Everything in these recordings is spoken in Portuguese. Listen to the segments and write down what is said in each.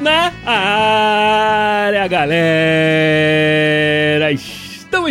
Na área, galera!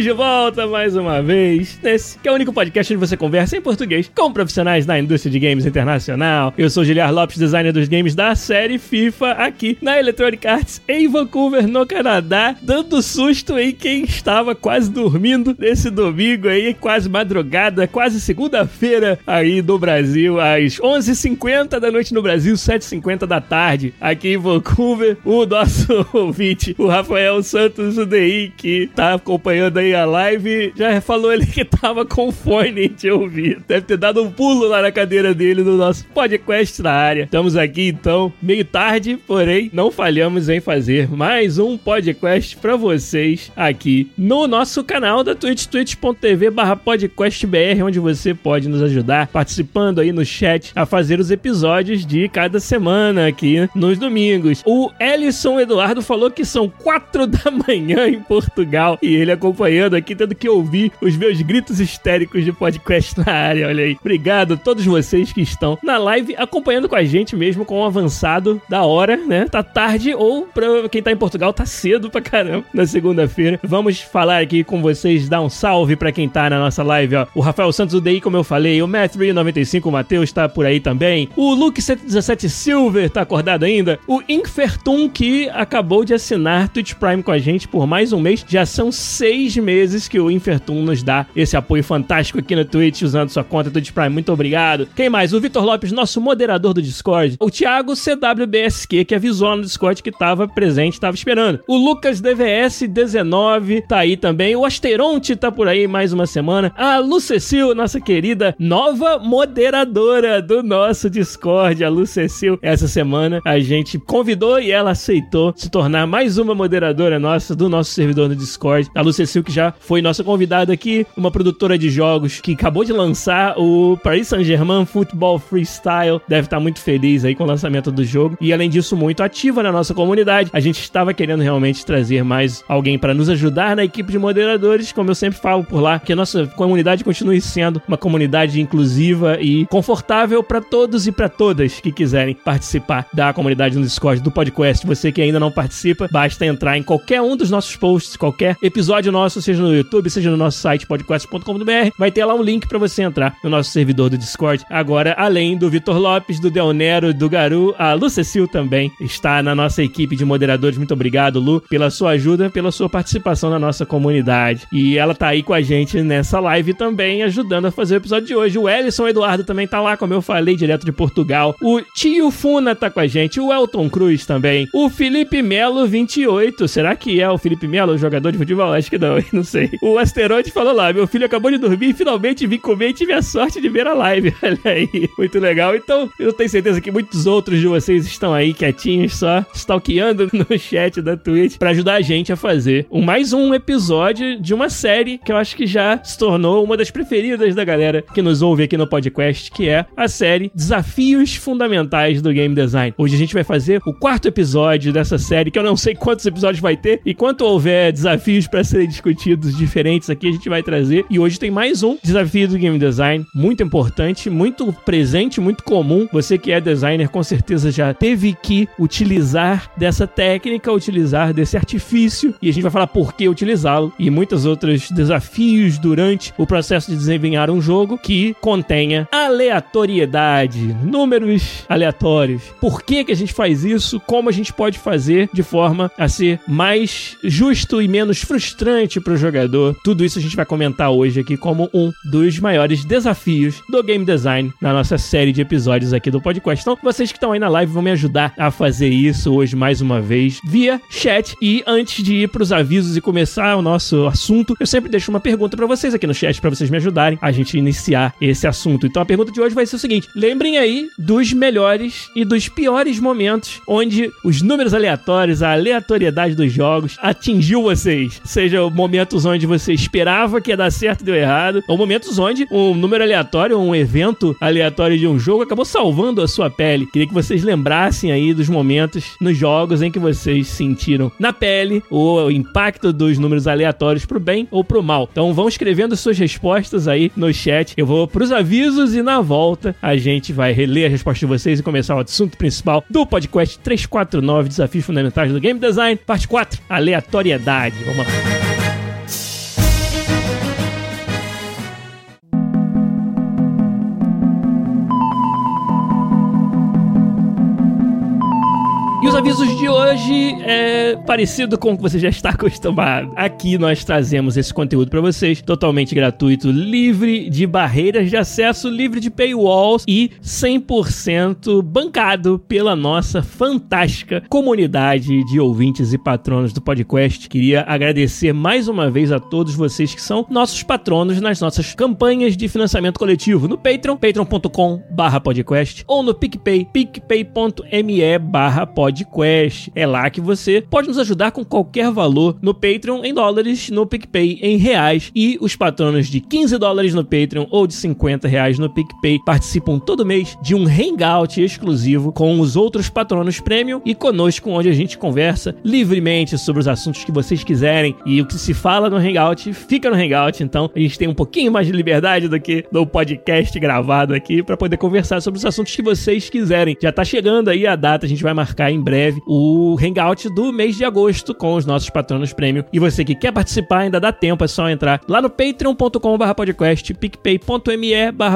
De volta mais uma vez nesse que é o único podcast onde você conversa em português com profissionais da indústria de games internacional. Eu sou Giliar Lopes, designer dos games da série FIFA aqui na Electronic Arts em Vancouver, no Canadá, dando susto em quem estava quase dormindo nesse domingo aí, quase madrugada, quase segunda-feira aí do Brasil, às 11h50 da noite no Brasil, 7h50 da tarde aqui em Vancouver. O nosso ouvinte, o Rafael Santos UDI, que tá acompanhando aí a live, já falou ele que tava com fone de ouvir. Deve ter dado um pulo lá na cadeira dele no nosso podcast na área. Estamos aqui então, meio tarde, porém não falhamos em fazer mais um podcast para vocês aqui no nosso canal da Twitch, twitch.tv podcastbr, onde você pode nos ajudar participando aí no chat a fazer os episódios de cada semana aqui nos domingos. O Ellison Eduardo falou que são quatro da manhã em Portugal e ele acompanhou acompanhando aqui, tendo que ouvir os meus gritos histéricos de podcast na área. Olha aí. Obrigado a todos vocês que estão na live acompanhando com a gente mesmo com o avançado da hora, né? Tá tarde ou pra quem tá em Portugal tá cedo pra caramba na segunda-feira. Vamos falar aqui com vocês, dar um salve pra quem tá na nossa live, ó. O Rafael Santos UDI, como eu falei, o Matthew95, o Matheus tá por aí também. O Luke117 Silver tá acordado ainda. O Infertum, que acabou de assinar Twitch Prime com a gente por mais um mês. Já são seis seis meses que o Infertum nos dá esse apoio fantástico aqui no Twitch, usando sua conta Twitch Prime. Muito obrigado. Quem mais? O Vitor Lopes, nosso moderador do Discord. O Thiago CWBSQ, que avisou no Discord que estava presente, estava esperando. O Lucas DVS19 tá aí também. O Asteronte tá por aí mais uma semana. A Lucecil, nossa querida nova moderadora do nosso Discord. A Lucecil, essa semana a gente convidou e ela aceitou se tornar mais uma moderadora nossa do nosso servidor no Discord. A Lucecil que já foi nossa convidada aqui, uma produtora de jogos que acabou de lançar o Paris Saint-Germain Football Freestyle. Deve estar muito feliz aí com o lançamento do jogo. E além disso, muito ativa na nossa comunidade. A gente estava querendo realmente trazer mais alguém para nos ajudar na equipe de moderadores, como eu sempre falo por lá, que a nossa comunidade continue sendo uma comunidade inclusiva e confortável para todos e para todas que quiserem participar da comunidade no Discord do podcast. Você que ainda não participa, basta entrar em qualquer um dos nossos posts, qualquer episódio nosso nosso, seja no YouTube, seja no nosso site podcast.com.br, vai ter lá um link para você entrar no nosso servidor do Discord. Agora, além do Vitor Lopes, do Del Nero, do Garu, a Lu Cecil também está na nossa equipe de moderadores. Muito obrigado, Lu, pela sua ajuda, pela sua participação na nossa comunidade. E ela tá aí com a gente nessa live também, ajudando a fazer o episódio de hoje. O Ellison Eduardo também tá lá, como eu falei, direto de Portugal. O Tio Funa tá com a gente, o Elton Cruz também. O Felipe Melo 28. Será que é o Felipe Melo, o jogador de futebol? Acho que não. não sei. O asteroide falou lá: meu filho acabou de dormir e finalmente vim comer e tive a sorte de ver a live. Olha aí, muito legal. Então, eu tenho certeza que muitos outros de vocês estão aí quietinhos, só stalkeando no chat da Twitch para ajudar a gente a fazer um, mais um episódio de uma série que eu acho que já se tornou uma das preferidas da galera que nos ouve aqui no podcast, que é a série Desafios Fundamentais do Game Design. Hoje a gente vai fazer o quarto episódio dessa série, que eu não sei quantos episódios vai ter, e quanto houver desafios para serem discutidos discutidos diferentes aqui a gente vai trazer. E hoje tem mais um desafio do game design, muito importante, muito presente, muito comum. Você que é designer com certeza já teve que utilizar dessa técnica, utilizar desse artifício, e a gente vai falar por que utilizá-lo e muitos outros desafios durante o processo de desenvolver um jogo que contenha aleatoriedade, números aleatórios. Por que que a gente faz isso? Como a gente pode fazer de forma a ser mais justo e menos frustrante importante jogador. Tudo isso a gente vai comentar hoje aqui como um dos maiores desafios do game design na nossa série de episódios aqui do podcast. Então, vocês que estão aí na live vão me ajudar a fazer isso hoje mais uma vez via chat. E antes de ir pros avisos e começar o nosso assunto, eu sempre deixo uma pergunta para vocês aqui no chat para vocês me ajudarem a gente iniciar esse assunto. Então, a pergunta de hoje vai ser o seguinte: lembrem aí dos melhores e dos piores momentos onde os números aleatórios, a aleatoriedade dos jogos atingiu vocês. Seja momentos onde você esperava que ia dar certo e deu errado, ou momentos onde um número aleatório, um evento aleatório de um jogo acabou salvando a sua pele. Queria que vocês lembrassem aí dos momentos nos jogos em que vocês sentiram na pele o impacto dos números aleatórios pro bem ou pro mal. Então vão escrevendo suas respostas aí no chat. Eu vou pros avisos e na volta a gente vai reler as respostas de vocês e começar o assunto principal do podcast 349 Desafios Fundamentais do Game Design, parte 4, aleatoriedade. Vamos lá. Avisos de hoje é parecido com o que você já está acostumado. Aqui nós trazemos esse conteúdo para vocês totalmente gratuito, livre de barreiras de acesso, livre de paywalls e 100% bancado pela nossa fantástica comunidade de ouvintes e patronos do podcast. Queria agradecer mais uma vez a todos vocês que são nossos patronos nas nossas campanhas de financiamento coletivo no Patreon, patreon.com/podcast ou no PicPay, picpay.me/podcast podcast. É lá que você pode nos ajudar com qualquer valor no Patreon em dólares, no PicPay em reais. E os patronos de 15 dólares no Patreon ou de 50 reais no PicPay participam todo mês de um hangout exclusivo com os outros patronos premium e conosco, onde a gente conversa livremente sobre os assuntos que vocês quiserem. E o que se fala no hangout fica no hangout. Então a gente tem um pouquinho mais de liberdade do que no podcast gravado aqui para poder conversar sobre os assuntos que vocês quiserem. Já tá chegando aí a data, a gente vai marcar em breve o Hangout do mês de agosto com os nossos patronos prêmio. E você que quer participar, ainda dá tempo, é só entrar lá no patreon.com.br podcast, picpay.me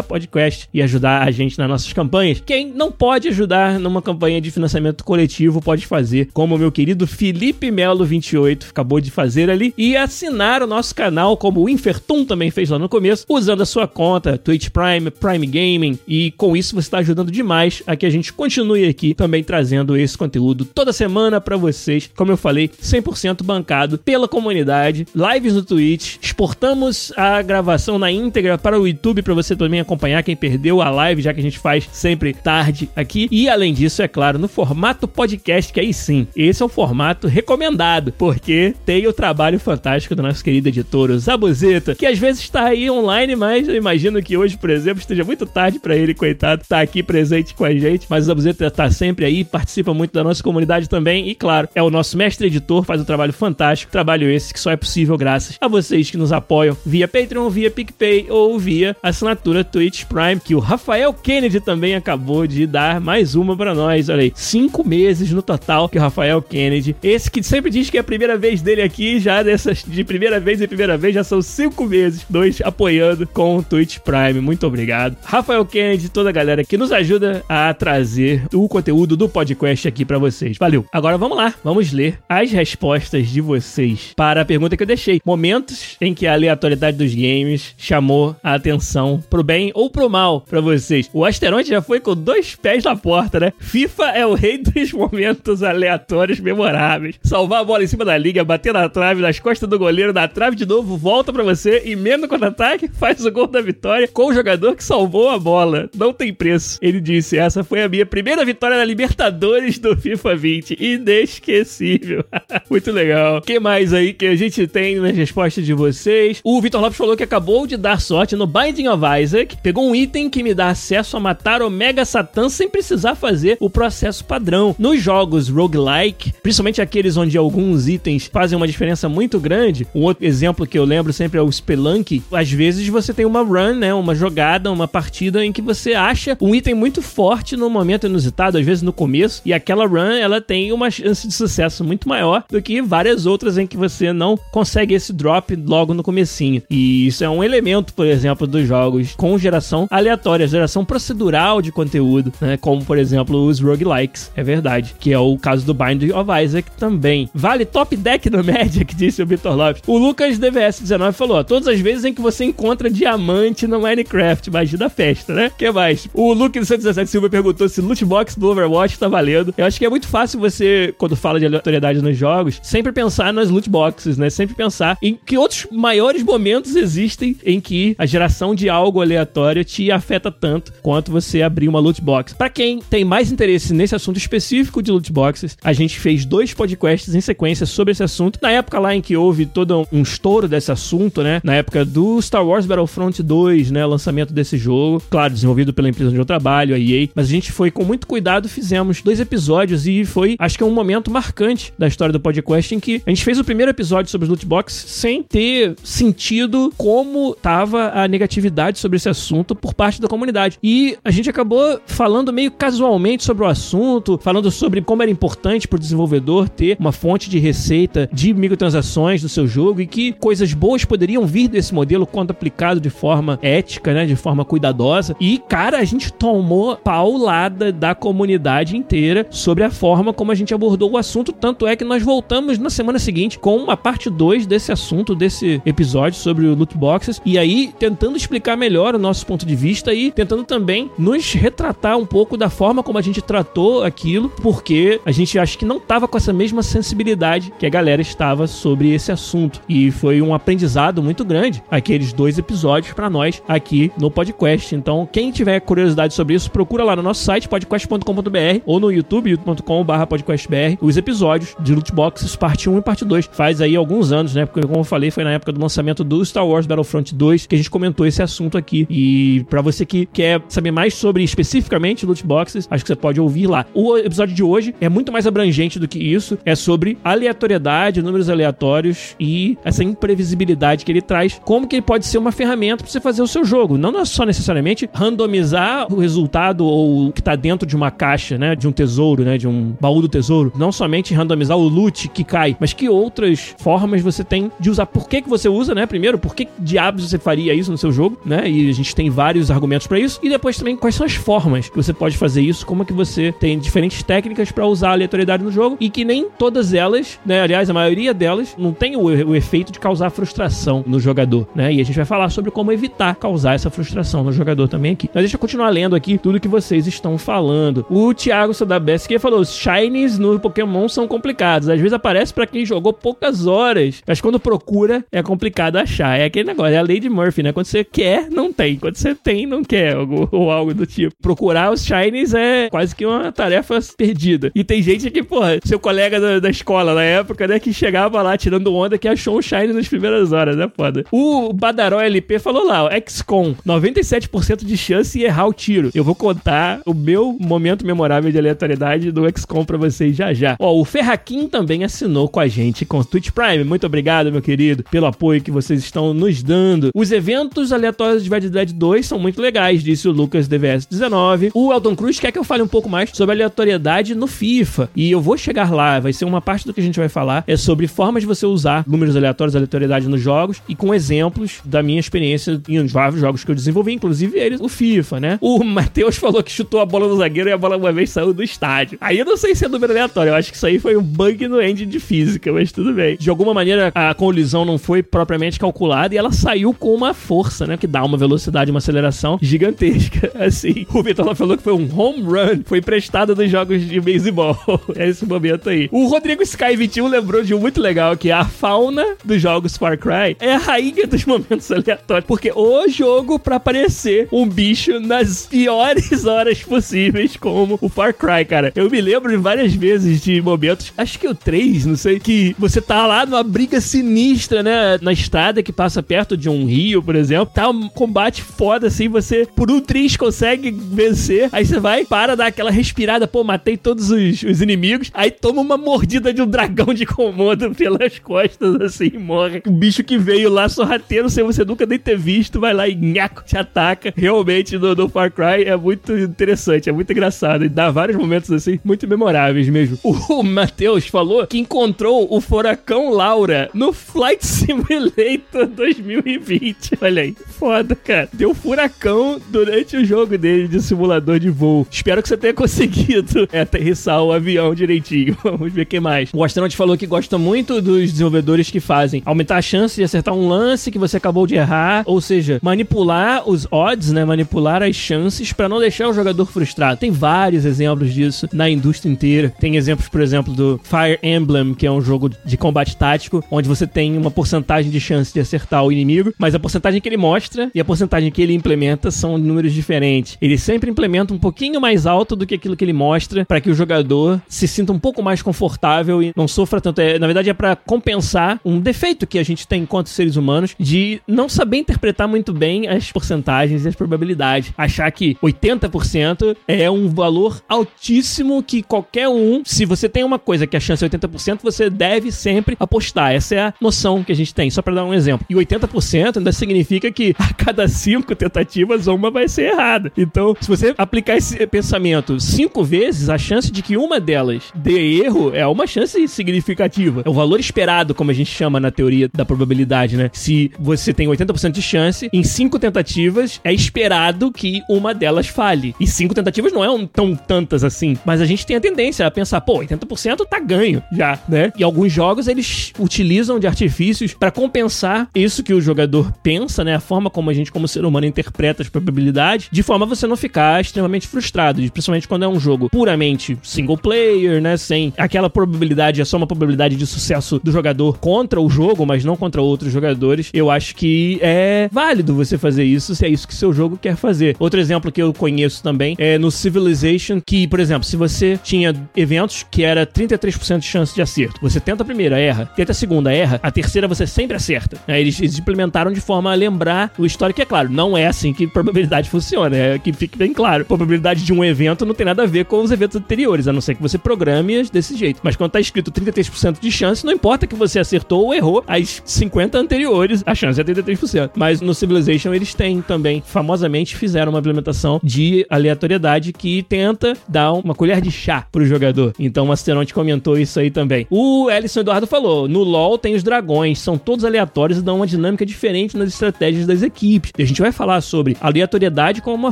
podcast e ajudar a gente nas nossas campanhas. Quem não pode ajudar numa campanha de financiamento coletivo pode fazer, como o meu querido Felipe Melo 28 acabou de fazer ali, e assinar o nosso canal, como o Infertum também fez lá no começo, usando a sua conta Twitch Prime, Prime Gaming, e com isso você está ajudando demais a que a gente continue aqui também trazendo esse conteúdo toda semana para vocês. Como eu falei, 100% bancado pela comunidade, lives no Twitch, exportamos a gravação na íntegra para o YouTube para você também acompanhar quem perdeu a live, já que a gente faz sempre tarde aqui. E além disso, é claro, no formato podcast, que aí sim, esse é o formato recomendado, porque tem o trabalho fantástico do nosso querido editor, Zabuzeta, que às vezes está aí online, mas eu imagino que hoje, por exemplo, esteja muito tarde para ele, coitado, tá aqui presente com a gente, mas o Zabuzeta está sempre aí, participa muito da nossa comunidade também. E claro, é o nosso mestre editor, faz um trabalho fantástico. Trabalho esse que só é possível graças a vocês que nos apoiam via Patreon, via PicPay ou via assinatura Twitch Prime, que o Rafael Kennedy também acabou de dar mais uma para nós. Olha aí, cinco meses no total que o Rafael Kennedy, esse que sempre diz que é a primeira vez dele aqui, já dessas de primeira vez e primeira vez, já são cinco meses, dois apoiando com o Twitch Prime. Muito obrigado. Rafael Kennedy, toda a galera que nos ajuda a trazer o conteúdo do podcast aqui para vocês. Valeu. Agora vamos lá, vamos ler as respostas de vocês para a pergunta que eu deixei. Momentos em que a aleatoriedade dos games chamou a atenção pro bem ou pro mal para vocês. O Asteroide já foi com dois pés na porta, né? FIFA é o rei dos momentos aleatórios memoráveis. Salvar a bola em cima da liga, bater na trave, nas costas do goleiro, na trave de novo, volta para você, emenda o contra-ataque, faz o gol da vitória com o jogador que salvou a bola. Não tem preço. Ele disse: essa foi a minha primeira vitória na Libertadores do FIFA 20. Inesquecível. Muito legal. O que mais aí que a gente tem nas respostas de vocês? O Vitor Lopes falou que acabou de dar sorte no Binding of Isaac. Pegou um item que me dá acesso a matar o Mega Satan sem precisar fazer o processo padrão. Nos jogos roguelike, principalmente aqueles onde alguns itens fazem uma diferença muito grande, um outro exemplo que eu lembro sempre é o Spelunk. Às vezes você tem uma run, né, uma jogada, uma partida em que você acha um item muito forte no momento inusitado, às vezes no começo, e aquela run ela tem uma chance de sucesso muito maior do que várias outras em que você não consegue esse drop logo no comecinho. E isso é um elemento, por exemplo, dos jogos com geração aleatória, geração procedural de conteúdo, né? Como, por exemplo, os roguelikes, é verdade. Que é o caso do Binding of Isaac também. Vale top deck no Magic, disse o Vitor Lopes. O Lucas DVS19 falou, todas as vezes em que você encontra diamante no Minecraft, magia da festa, né? que mais? O Luke do 117 Silva perguntou se loot box do Overwatch tá valendo. Eu acho que é muito fácil você, quando fala de aleatoriedade nos jogos, sempre pensar nas loot boxes, né? Sempre pensar em que outros maiores momentos existem em que a geração de algo aleatório te afeta tanto quanto você abrir uma loot box. Para quem tem mais interesse nesse assunto específico de loot boxes, a gente fez dois podcasts em sequência sobre esse assunto. Na época lá em que houve todo um estouro desse assunto, né? Na época do Star Wars Battlefront 2, né? Lançamento desse jogo. Claro, desenvolvido pela empresa onde eu trabalho, a EA. Mas a gente foi com muito cuidado, fizemos dois episódios e foi, acho que é um momento marcante da história do podcast em que a gente fez o primeiro episódio sobre os loot boxes sem ter sentido como tava a negatividade sobre esse assunto por parte da comunidade. E a gente acabou falando meio casualmente sobre o assunto, falando sobre como era importante para o desenvolvedor ter uma fonte de receita de microtransações do seu jogo e que coisas boas poderiam vir desse modelo quando aplicado de forma ética, né, de forma cuidadosa. E cara, a gente tomou paulada da comunidade inteira sobre a forma como a gente abordou o assunto, tanto é que nós voltamos na semana seguinte com uma parte 2 desse assunto, desse episódio sobre o loot boxes, e aí tentando explicar melhor o nosso ponto de vista e tentando também nos retratar um pouco da forma como a gente tratou aquilo, porque a gente acha que não tava com essa mesma sensibilidade que a galera estava sobre esse assunto. E foi um aprendizado muito grande aqueles dois episódios para nós aqui no podcast. Então, quem tiver curiosidade sobre isso, procura lá no nosso site podcast.com.br ou no YouTube youtube.com/podcastbr os episódios de Loot Boxes parte 1 e parte 2. Faz aí alguns anos, né? Porque como eu falei, foi na época do lançamento do Star Wars Battlefront 2 que a gente comentou esse assunto aqui. E para você que quer saber mais sobre especificamente Loot Boxes, acho que você pode ouvir lá. O episódio de hoje é muito mais abrangente do que isso, é sobre aleatoriedade, números aleatórios e essa imprevisibilidade que ele traz, como que ele pode ser uma ferramenta para você fazer o seu jogo. Não só necessariamente randomizar o resultado ou o que tá dentro de uma caixa, né, de um tesouro, né, de um baú do tesouro, não somente randomizar o loot que cai, mas que outras formas você tem de usar. Por que que você usa, né? Primeiro, por que diabos você faria isso no seu jogo, né? E a gente tem vários argumentos para isso. E depois também quais são as formas que você pode fazer isso, como é que você tem diferentes técnicas para usar a aleatoriedade no jogo e que nem todas elas, né, aliás, a maioria delas não tem o, o efeito de causar frustração no jogador, né? E a gente vai falar sobre como evitar causar essa frustração no jogador também aqui. Mas deixa eu continuar lendo aqui tudo que vocês estão falando. O Thiago Sodabeski falou: os shinies no Pokémon são complicados. Às vezes aparece para quem jogou poucas horas, mas quando procura é complicado achar. É aquele negócio, é a lei de Murphy, né? Quando você quer, não tem. Quando você tem, não quer, ou, ou algo do tipo. Procurar os shinies é quase que uma tarefa perdida. E tem gente que, porra, seu colega da, da escola na época, né, que chegava lá tirando onda que achou um shiny nas primeiras horas, né, foda. O Badaró LP falou lá, XCOM, 97% de chance de errar o tiro. Eu vou contar o meu momento memorável de aleatoriedade do XCOM pra vocês já já. Ó, o Ferraquim também assinou com a gente com o Twitch Prime. Muito obrigado, meu querido, pelo apoio que vocês estão nos dando. Os eventos aleatórios de Red Dead 2 são muito legais, disse o Lucas DVS 19. O Elton Cruz quer que eu fale um pouco mais sobre aleatoriedade no FIFA. E eu vou chegar lá, vai ser uma parte do que a gente vai falar, é sobre formas de você usar números aleatórios, aleatoriedade nos jogos e com exemplos da minha experiência em vários jogos que eu desenvolvi, inclusive eles, o FIFA, né? O Matheus falou que chutou a bola no zagueiro e a bola uma vez saiu do estádio. Aí eu não sei se é número aleatório, eu acho que isso aí foi um bug no engine de física, mas tudo bem. De alguma maneira a colisão não foi propriamente calculada e ela saiu com uma força, né? Que dá uma velocidade, uma aceleração gigantesca. Assim, o Vitor falou que foi um home run, foi emprestado dos jogos de baseball. é esse momento aí. O Rodrigo Sky 21 lembrou de um muito legal que a fauna dos jogos Far Cry é a rainha dos momentos aleatórios, porque o jogo para aparecer um bicho nas piores horas possíveis, como o Far Cry, cara. Eu me lembro de várias vezes de momentos, acho que o 3, não sei, que você tá lá numa briga sinistra, né, na estrada que passa perto de um rio, por exemplo. Tá um combate foda assim, você por um triz consegue vencer, aí você vai, para, dá aquela respirada, pô, matei todos os, os inimigos, aí toma uma mordida de um dragão de Komodo pelas costas, assim, morre. Um bicho que veio lá sorrateiro, sem você nunca nem ter visto, vai lá e nhaco, te ataca. Realmente, no, no Far Cry é muito interessante, é muito engraçado. E dá vários momentos, assim, muito memoráveis mesmo. O Matheus falou que encontrou o furacão Laura no Flight Simulator 2020. Olha aí, foda, cara. Deu furacão durante o jogo dele de simulador de voo. Espero que você tenha conseguido aterrissar o avião direitinho. Vamos ver o que mais. O Astronaut falou que gosta muito dos desenvolvedores que fazem aumentar a chance de acertar um lance que você acabou de errar, ou seja, manipular os odds, né? Manipular as chances para não deixar o jogador frustrado. Tem vários exemplos disso na indústria inteira. Tem exemplos, por exemplo, do Fire Emblem, que é um jogo de combate tático, onde você tem uma porcentagem de chance de acertar o inimigo, mas a porcentagem que ele mostra e a porcentagem que ele implementa são números diferentes. Ele sempre implementa um pouquinho mais alto do que aquilo que ele mostra para que o jogador se sinta um pouco mais confortável e não sofra tanto. É, na verdade, é para compensar um defeito que a gente tem enquanto seres humanos de não saber interpretar muito bem as porcentagens e as probabilidades. Achar que 80% é um valor altíssimo que qualquer um, se você tem uma coisa que a chance é 80%, você deve sempre apostar. Essa é a noção que a gente tem, só para dar um exemplo. E 80% ainda significa que a cada cinco tentativas, uma vai ser errada. Então, se você aplicar esse pensamento cinco vezes, a chance de que uma delas dê erro é uma chance significativa. É o valor esperado, como a gente chama na teoria da probabilidade, né? Se você tem 80% de chance, em cinco tentativas é esperado que uma delas falhe. E cinco tentativas não é um, tão tantas assim, mas a gente tem a tendência a pensar, pô, 80% tá ganho já, né? E alguns jogos eles utilizam de artifícios para compensar isso que o jogador pensa, né? A forma como a gente, como ser humano, interpreta as probabilidades, de forma a você não ficar extremamente frustrado, principalmente quando é um jogo puramente single player, né? Sem aquela probabilidade, é só uma probabilidade de sucesso do jogador contra o jogo, mas não contra outros jogadores. Eu acho que é válido você fazer isso se é isso que seu jogo quer fazer. Outro exemplo que eu conheço também é no Civilization, que, por exemplo, se você tinha eventos que era 33% de chance de acerto, você tenta a primeira, erra, tenta a segunda, erra, a terceira você sempre acerta. Eles, eles implementaram de forma a lembrar o histórico, é claro, não é assim que probabilidade funciona, é que fique bem claro. Probabilidade de um evento não tem nada a ver com os eventos anteriores, a não ser que você programe desse jeito. Mas quando tá escrito 33% de chance, não importa que você acertou ou errou as 50 anteriores, a chance é 33%. Mas no Civilization eles têm também, famosamente fizeram uma implementação de aleatoriedade que tenta dar uma colher de chá pro jogador. Então o Asteronte comentou isso aí também. O Ellison Eduardo falou: no LoL tem os dragões, são todos aleatórios e dão uma dinâmica diferente nas estratégias das equipes. E a gente vai falar sobre aleatoriedade como uma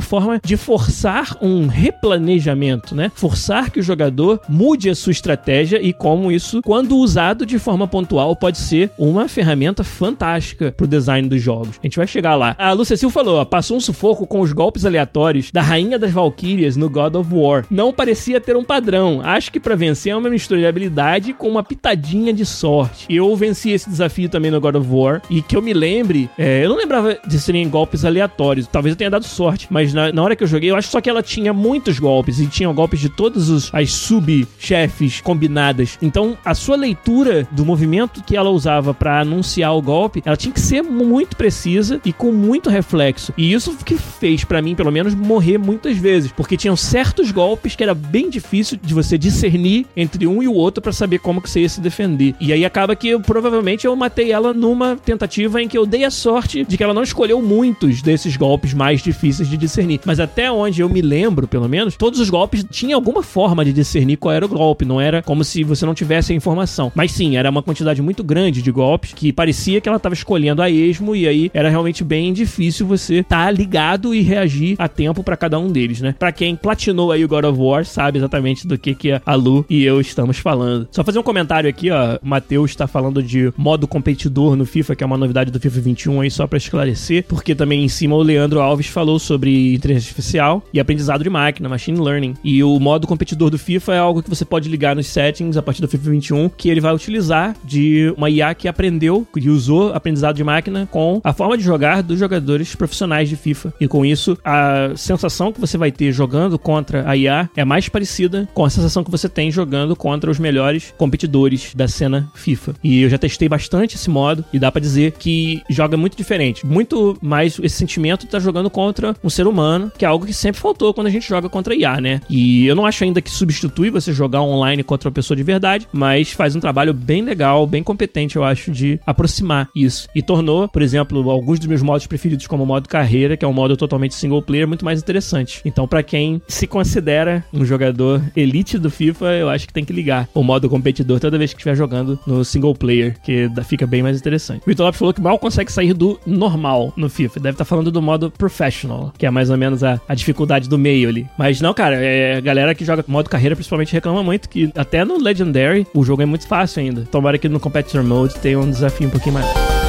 forma de forçar um replanejamento, né? Forçar que o jogador mude a sua estratégia e como isso, quando usado de forma pontual, pode ser uma ferramenta fantástica pro design dos jogos. A gente vai chegar lá. A Silva falou: ó, passou um sufoco com os golpes aleatórios da Rainha das Valkyrias no God of War. Não parecia ter um padrão. Acho que para vencer é uma mistura de habilidade com uma pitadinha de sorte. Eu venci esse desafio também no God of War e que eu me lembre, é, eu não lembrava de serem golpes aleatórios. Talvez eu tenha dado sorte, mas na, na hora que eu joguei, eu acho só que ela tinha muitos golpes e tinha golpes de todas as sub-chefes combinadas. Então, a sua leitura do movimento que ela usava para anunciar o golpe, ela tinha que ser muito precisa e com muito reflexo. E isso que fez para mim, pelo menos, morrer muitas vezes, porque tinham certos golpes que era bem difícil de você discernir entre um e o outro para saber como que você ia se defender. E aí acaba que eu, provavelmente eu matei ela numa tentativa em que eu dei a sorte de que ela não escolheu muitos desses golpes mais difíceis de discernir. Mas até onde eu me lembro, pelo menos, todos os golpes tinham alguma forma de discernir qual era o golpe. Não era como se você não tivesse a informação. Mas sim, era uma quantidade muito grande de golpes que parecia que ela estava escolhendo a esmo e aí era realmente bem difícil você estar tá ligado e reagir a tempo para cada um deles, né? Para quem platinou aí o God of War sabe exatamente do que que a Lu e eu estamos falando. Só fazer um comentário aqui, ó. O Matheus está falando de modo competidor no FIFA, que é uma novidade do FIFA 21 aí só para esclarecer, porque também em cima o Leandro Alves falou sobre inteligência artificial e aprendizado de máquina, machine learning. E o modo competidor do FIFA é algo que você pode ligar nos settings a partir do FIFA 21, que ele vai utilizar de uma IA que aprendeu, que usou aprendizado de máquina com a forma de jogar dos jogadores profissionais de FIFA. E com isso, a sensação que você vai ter jogando contra a IA é mais parecida com a sensação que você tem jogando contra os melhores competidores da cena FIFA. E eu já testei bastante esse modo e dá para dizer que joga muito diferente. Muito mais esse sentimento de estar tá jogando contra um ser humano, que é algo que sempre faltou quando a gente joga contra IA, né? E eu não acho ainda que substitui você jogar online contra uma pessoa de verdade, mas faz um trabalho bem legal, bem competente, eu acho, de aproximar isso. E tornou, por exemplo, alguns dos meus modos preferidos, como o modo carreira, que é um modo totalmente single player, muito mais interessante. Então, para quem se considera um jogador jogador elite do FIFA, eu acho que tem que ligar o modo competidor toda vez que estiver jogando no single player, que fica bem mais interessante. O Vitor Lopes falou que mal consegue sair do normal no FIFA. Deve estar tá falando do modo professional, que é mais ou menos a, a dificuldade do meio ali. Mas não, cara, é, a galera que joga modo carreira principalmente reclama muito que até no Legendary o jogo é muito fácil ainda. Tomara que no Competitor Mode tenha um desafio um pouquinho mais.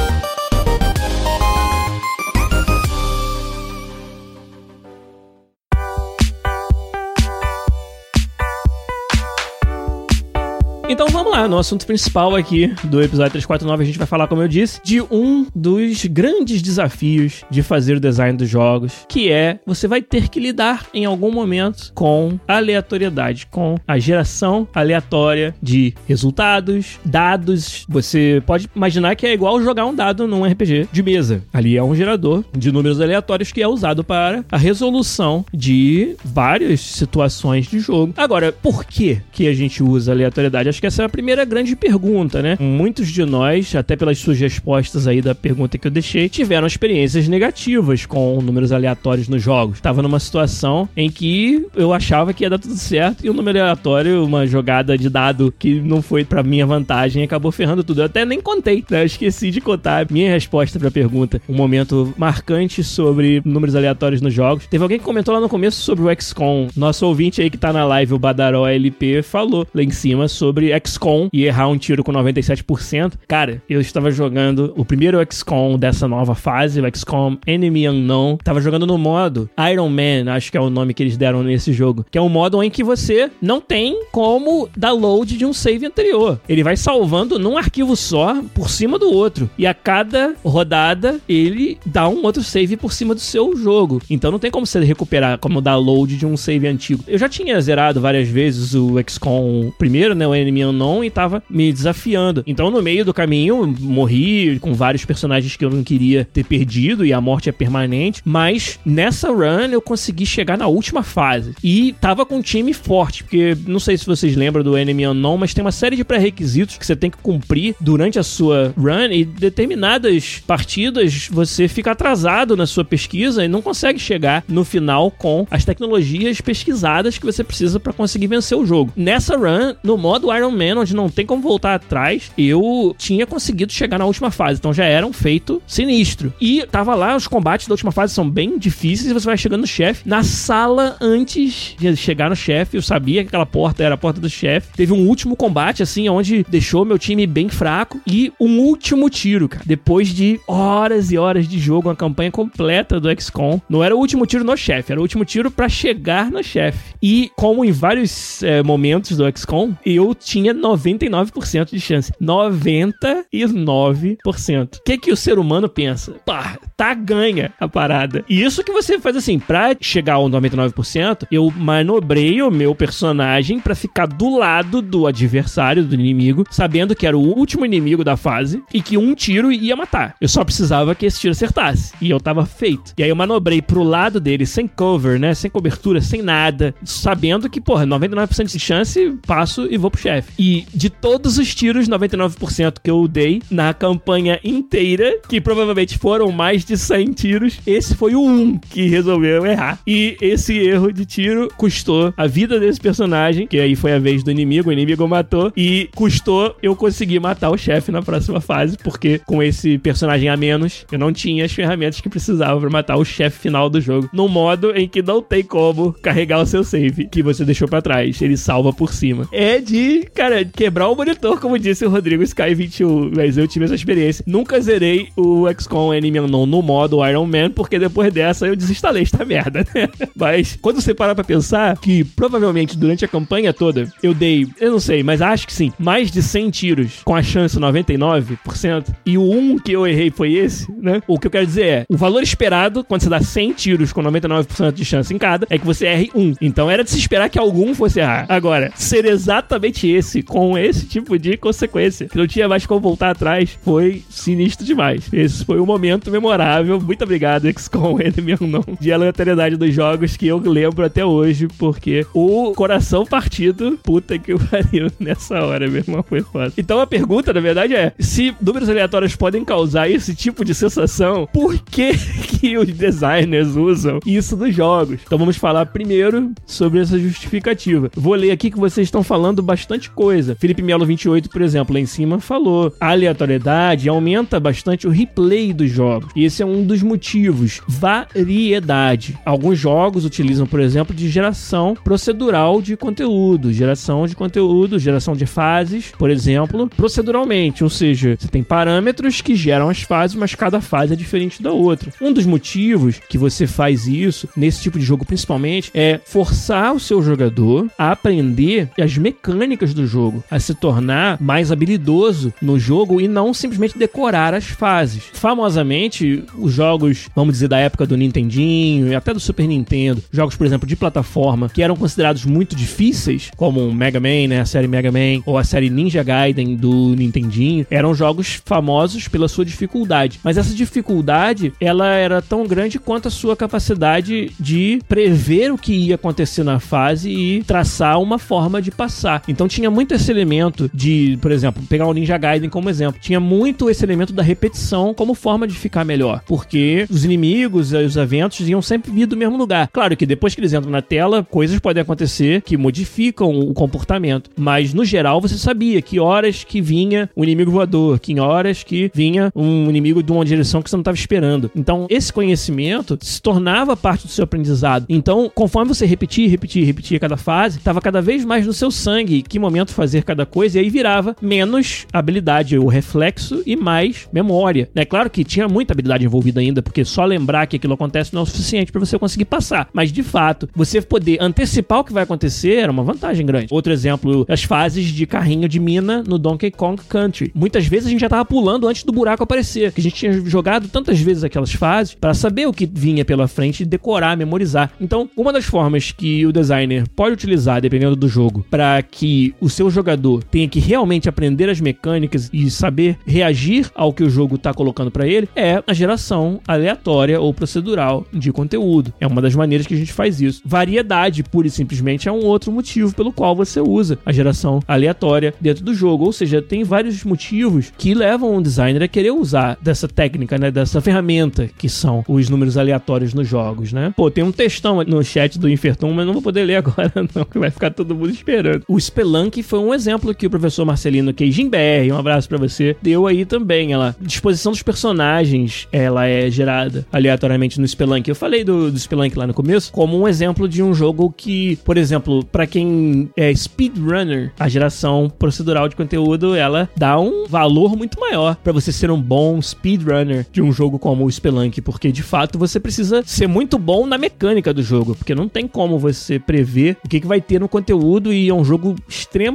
Então vamos lá, no assunto principal aqui do episódio 349, a gente vai falar, como eu disse, de um dos grandes desafios de fazer o design dos jogos, que é você vai ter que lidar em algum momento com aleatoriedade, com a geração aleatória de resultados, dados. Você pode imaginar que é igual jogar um dado num RPG de mesa. Ali é um gerador de números aleatórios que é usado para a resolução de várias situações de jogo. Agora, por que que a gente usa aleatoriedade? Acho que essa é a primeira grande pergunta, né? Muitos de nós, até pelas suas respostas aí da pergunta que eu deixei, tiveram experiências negativas com números aleatórios nos jogos. Estava numa situação em que eu achava que ia dar tudo certo e um número aleatório, uma jogada de dado que não foi para minha vantagem, acabou ferrando tudo. Eu até nem contei, né? Eu esqueci de contar minha resposta para a pergunta. Um momento marcante sobre números aleatórios nos jogos. Teve alguém que comentou lá no começo sobre o XCOM. Nosso ouvinte aí que tá na live, o Badaró LP, falou lá em cima sobre XCOM e errar um tiro com 97%. Cara, eu estava jogando o primeiro XCOM dessa nova fase, o XCOM Enemy Unknown. Tava jogando no modo Iron Man, acho que é o nome que eles deram nesse jogo, que é um modo em que você não tem como dar load de um save anterior. Ele vai salvando num arquivo só, por cima do outro. E a cada rodada, ele dá um outro save por cima do seu jogo. Então não tem como você recuperar, como dar load de um save antigo. Eu já tinha zerado várias vezes o XCOM primeiro, né, o Enemy Unknown e tava me desafiando. Então, no meio do caminho, morri com vários personagens que eu não queria ter perdido e a morte é permanente. Mas nessa run eu consegui chegar na última fase e tava com um time forte, porque não sei se vocês lembram do Enemy Unknown, mas tem uma série de pré-requisitos que você tem que cumprir durante a sua run e determinadas partidas você fica atrasado na sua pesquisa e não consegue chegar no final com as tecnologias pesquisadas que você precisa para conseguir vencer o jogo. Nessa run, no modo Iron Man, onde não tem como voltar atrás, eu tinha conseguido chegar na última fase. Então já era um feito sinistro. E tava lá, os combates da última fase são bem difíceis e você vai chegando no chefe. Na sala, antes de chegar no chefe, eu sabia que aquela porta era a porta do chefe. Teve um último combate, assim, onde deixou meu time bem fraco. E um último tiro, cara. Depois de horas e horas de jogo, uma campanha completa do XCOM. Não era o último tiro no chefe, era o último tiro para chegar no chefe. E como em vários é, momentos do XCOM, eu tinha tinha 99% de chance. 99%. O que que o ser humano pensa? Pá, tá ganha a parada. E isso que você faz assim, pra chegar ao 99%, eu manobrei o meu personagem para ficar do lado do adversário, do inimigo, sabendo que era o último inimigo da fase e que um tiro ia matar. Eu só precisava que esse tiro acertasse. E eu tava feito. E aí eu manobrei pro lado dele sem cover, né? Sem cobertura, sem nada, sabendo que, porra, 99% de chance, passo e vou pro chefe. E de todos os tiros, 99% que eu dei na campanha inteira, que provavelmente foram mais de 100 tiros, esse foi o um que resolveu errar. E esse erro de tiro custou a vida desse personagem, que aí foi a vez do inimigo, o inimigo matou, e custou eu conseguir matar o chefe na próxima fase, porque com esse personagem a menos, eu não tinha as ferramentas que precisava para matar o chefe final do jogo, num modo em que não tem como carregar o seu save que você deixou para trás, ele salva por cima. É de cara, quebrar o monitor, como disse o Rodrigo Sky 21. Mas eu tive essa experiência. Nunca zerei o XCOM Enemy Unknown no modo Iron Man, porque depois dessa eu desinstalei esta merda, né? Mas quando você parar pra pensar que provavelmente durante a campanha toda eu dei, eu não sei, mas acho que sim, mais de 100 tiros com a chance 99%, e o 1 que eu errei foi esse, né? O que eu quero dizer é, o valor esperado quando você dá 100 tiros com 99% de chance em cada é que você erre 1. Então era de se esperar que algum fosse errar. Agora, ser exatamente esse esse, com esse tipo de consequência, que não tinha mais como voltar atrás, foi sinistro demais. Esse foi um momento memorável. Muito obrigado, XCOM, Enemy Unknown, de aleatoriedade dos jogos que eu lembro até hoje, porque o coração partido, puta que pariu nessa hora, meu irmão, foi foda. Então a pergunta, na verdade, é: se números aleatórios podem causar esse tipo de sensação, por que, que os designers usam isso nos jogos? Então vamos falar primeiro sobre essa justificativa. Vou ler aqui que vocês estão falando bastante coisa. Felipe Melo 28, por exemplo, lá em cima falou: a aleatoriedade aumenta bastante o replay dos jogos. E esse é um dos motivos. Variedade. Alguns jogos utilizam, por exemplo, de geração procedural de conteúdo, geração de conteúdo, geração de fases, por exemplo, proceduralmente, ou seja, você tem parâmetros que geram as fases, mas cada fase é diferente da outra. Um dos motivos que você faz isso nesse tipo de jogo principalmente é forçar o seu jogador a aprender as mecânicas do jogo, a se tornar mais habilidoso no jogo e não simplesmente decorar as fases. Famosamente, os jogos, vamos dizer, da época do Nintendinho e até do Super Nintendo, jogos, por exemplo, de plataforma, que eram considerados muito difíceis, como o Mega Man, né, a série Mega Man, ou a série Ninja Gaiden do Nintendinho, eram jogos famosos pela sua dificuldade. Mas essa dificuldade, ela era tão grande quanto a sua capacidade de prever o que ia acontecer na fase e traçar uma forma de passar. Então tinha muito esse elemento de, por exemplo, pegar o Ninja Gaiden como exemplo, tinha muito esse elemento da repetição como forma de ficar melhor, porque os inimigos, os eventos iam sempre vir do mesmo lugar. Claro que depois que eles entram na tela, coisas podem acontecer que modificam o comportamento, mas no geral você sabia que horas que vinha o um inimigo voador, que em horas que vinha um inimigo de uma direção que você não estava esperando. Então esse conhecimento se tornava parte do seu aprendizado. Então, conforme você repetia, repetia, repetia cada fase, estava cada vez mais no seu sangue que momento fazer cada coisa e aí virava menos habilidade ou reflexo e mais memória. É claro que tinha muita habilidade envolvida ainda, porque só lembrar que aquilo acontece não é o suficiente para você conseguir passar. Mas de fato, você poder antecipar o que vai acontecer era uma vantagem grande. Outro exemplo, as fases de carrinho de mina no Donkey Kong Country. Muitas vezes a gente já tava pulando antes do buraco aparecer, que a gente tinha jogado tantas vezes aquelas fases para saber o que vinha pela frente e decorar, memorizar. Então, uma das formas que o designer pode utilizar, dependendo do jogo, para que o seu jogador tenha que realmente aprender as mecânicas e saber reagir ao que o jogo está colocando para ele, é a geração aleatória ou procedural de conteúdo. É uma das maneiras que a gente faz isso. Variedade, pura e simplesmente, é um outro motivo pelo qual você usa a geração aleatória dentro do jogo. Ou seja, tem vários motivos que levam um designer a querer usar dessa técnica, né, dessa ferramenta que são os números aleatórios nos jogos, né? Pô, tem um textão no chat do Infertum, mas não vou poder ler agora não, que vai ficar todo mundo esperando. O Spelunk foi um exemplo que o professor Marcelino Queijim BR, um abraço para você, deu aí também. Ela, disposição dos personagens, ela é gerada aleatoriamente no Spelunk. Eu falei do, do Spelunk lá no começo como um exemplo de um jogo que, por exemplo, para quem é speedrunner, a geração procedural de conteúdo, ela dá um valor muito maior para você ser um bom speedrunner de um jogo como o Spelunk, porque de fato você precisa ser muito bom na mecânica do jogo, porque não tem como você prever o que, que vai ter no conteúdo e é um jogo extremamente